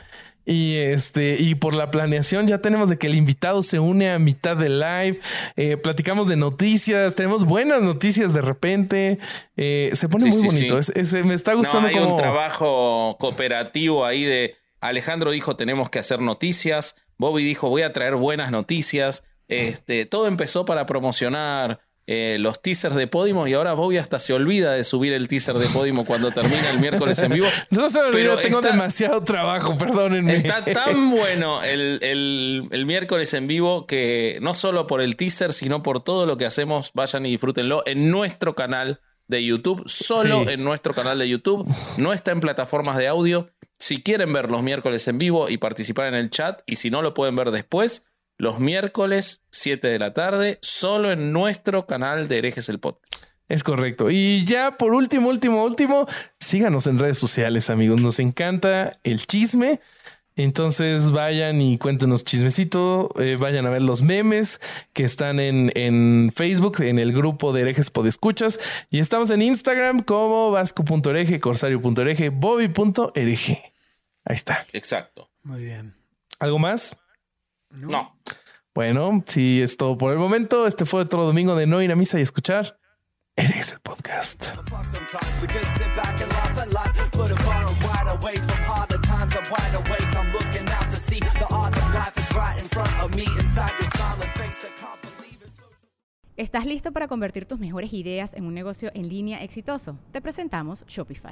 y este, y por la planeación ya tenemos de que el invitado se une a mitad del live. Eh, platicamos de noticias, tenemos buenas noticias de repente. Eh, se pone muy bonito. me está gustando. hay un trabajo cooperativo ahí de Alejandro dijo tenemos que hacer noticias. Bobby dijo voy a traer buenas noticias. Este, todo empezó para promocionar eh, los teasers de Podimo y ahora Bobby hasta se olvida de subir el teaser de Podimo cuando termina el miércoles en vivo. No se olvida, tengo demasiado trabajo, perdónenme. Está tan bueno el, el, miércoles en vivo que no solo por el teaser, sino por todo lo que hacemos, vayan y disfrútenlo en nuestro canal de YouTube, solo en nuestro canal de YouTube, no está en plataformas de audio. Si quieren ver los miércoles en vivo y participar en el chat, y si no lo pueden ver después, los miércoles 7 de la tarde, solo en nuestro canal de Herejes el Podcast. Es correcto. Y ya por último, último, último, síganos en redes sociales, amigos. Nos encanta el chisme. Entonces vayan y cuéntenos chismecito, eh, vayan a ver los memes que están en, en Facebook, en el grupo de herejes podescuchas. Y estamos en Instagram como vasco.hereje, corsario.hereje, bobby.hereje. Ahí está. Exacto. Muy bien. ¿Algo más? No. Bueno, si es todo por el momento. Este fue otro domingo de no ir a misa y escuchar. Eres el podcast. ¿Estás listo para convertir tus mejores ideas en un negocio en línea exitoso? Te presentamos Shopify.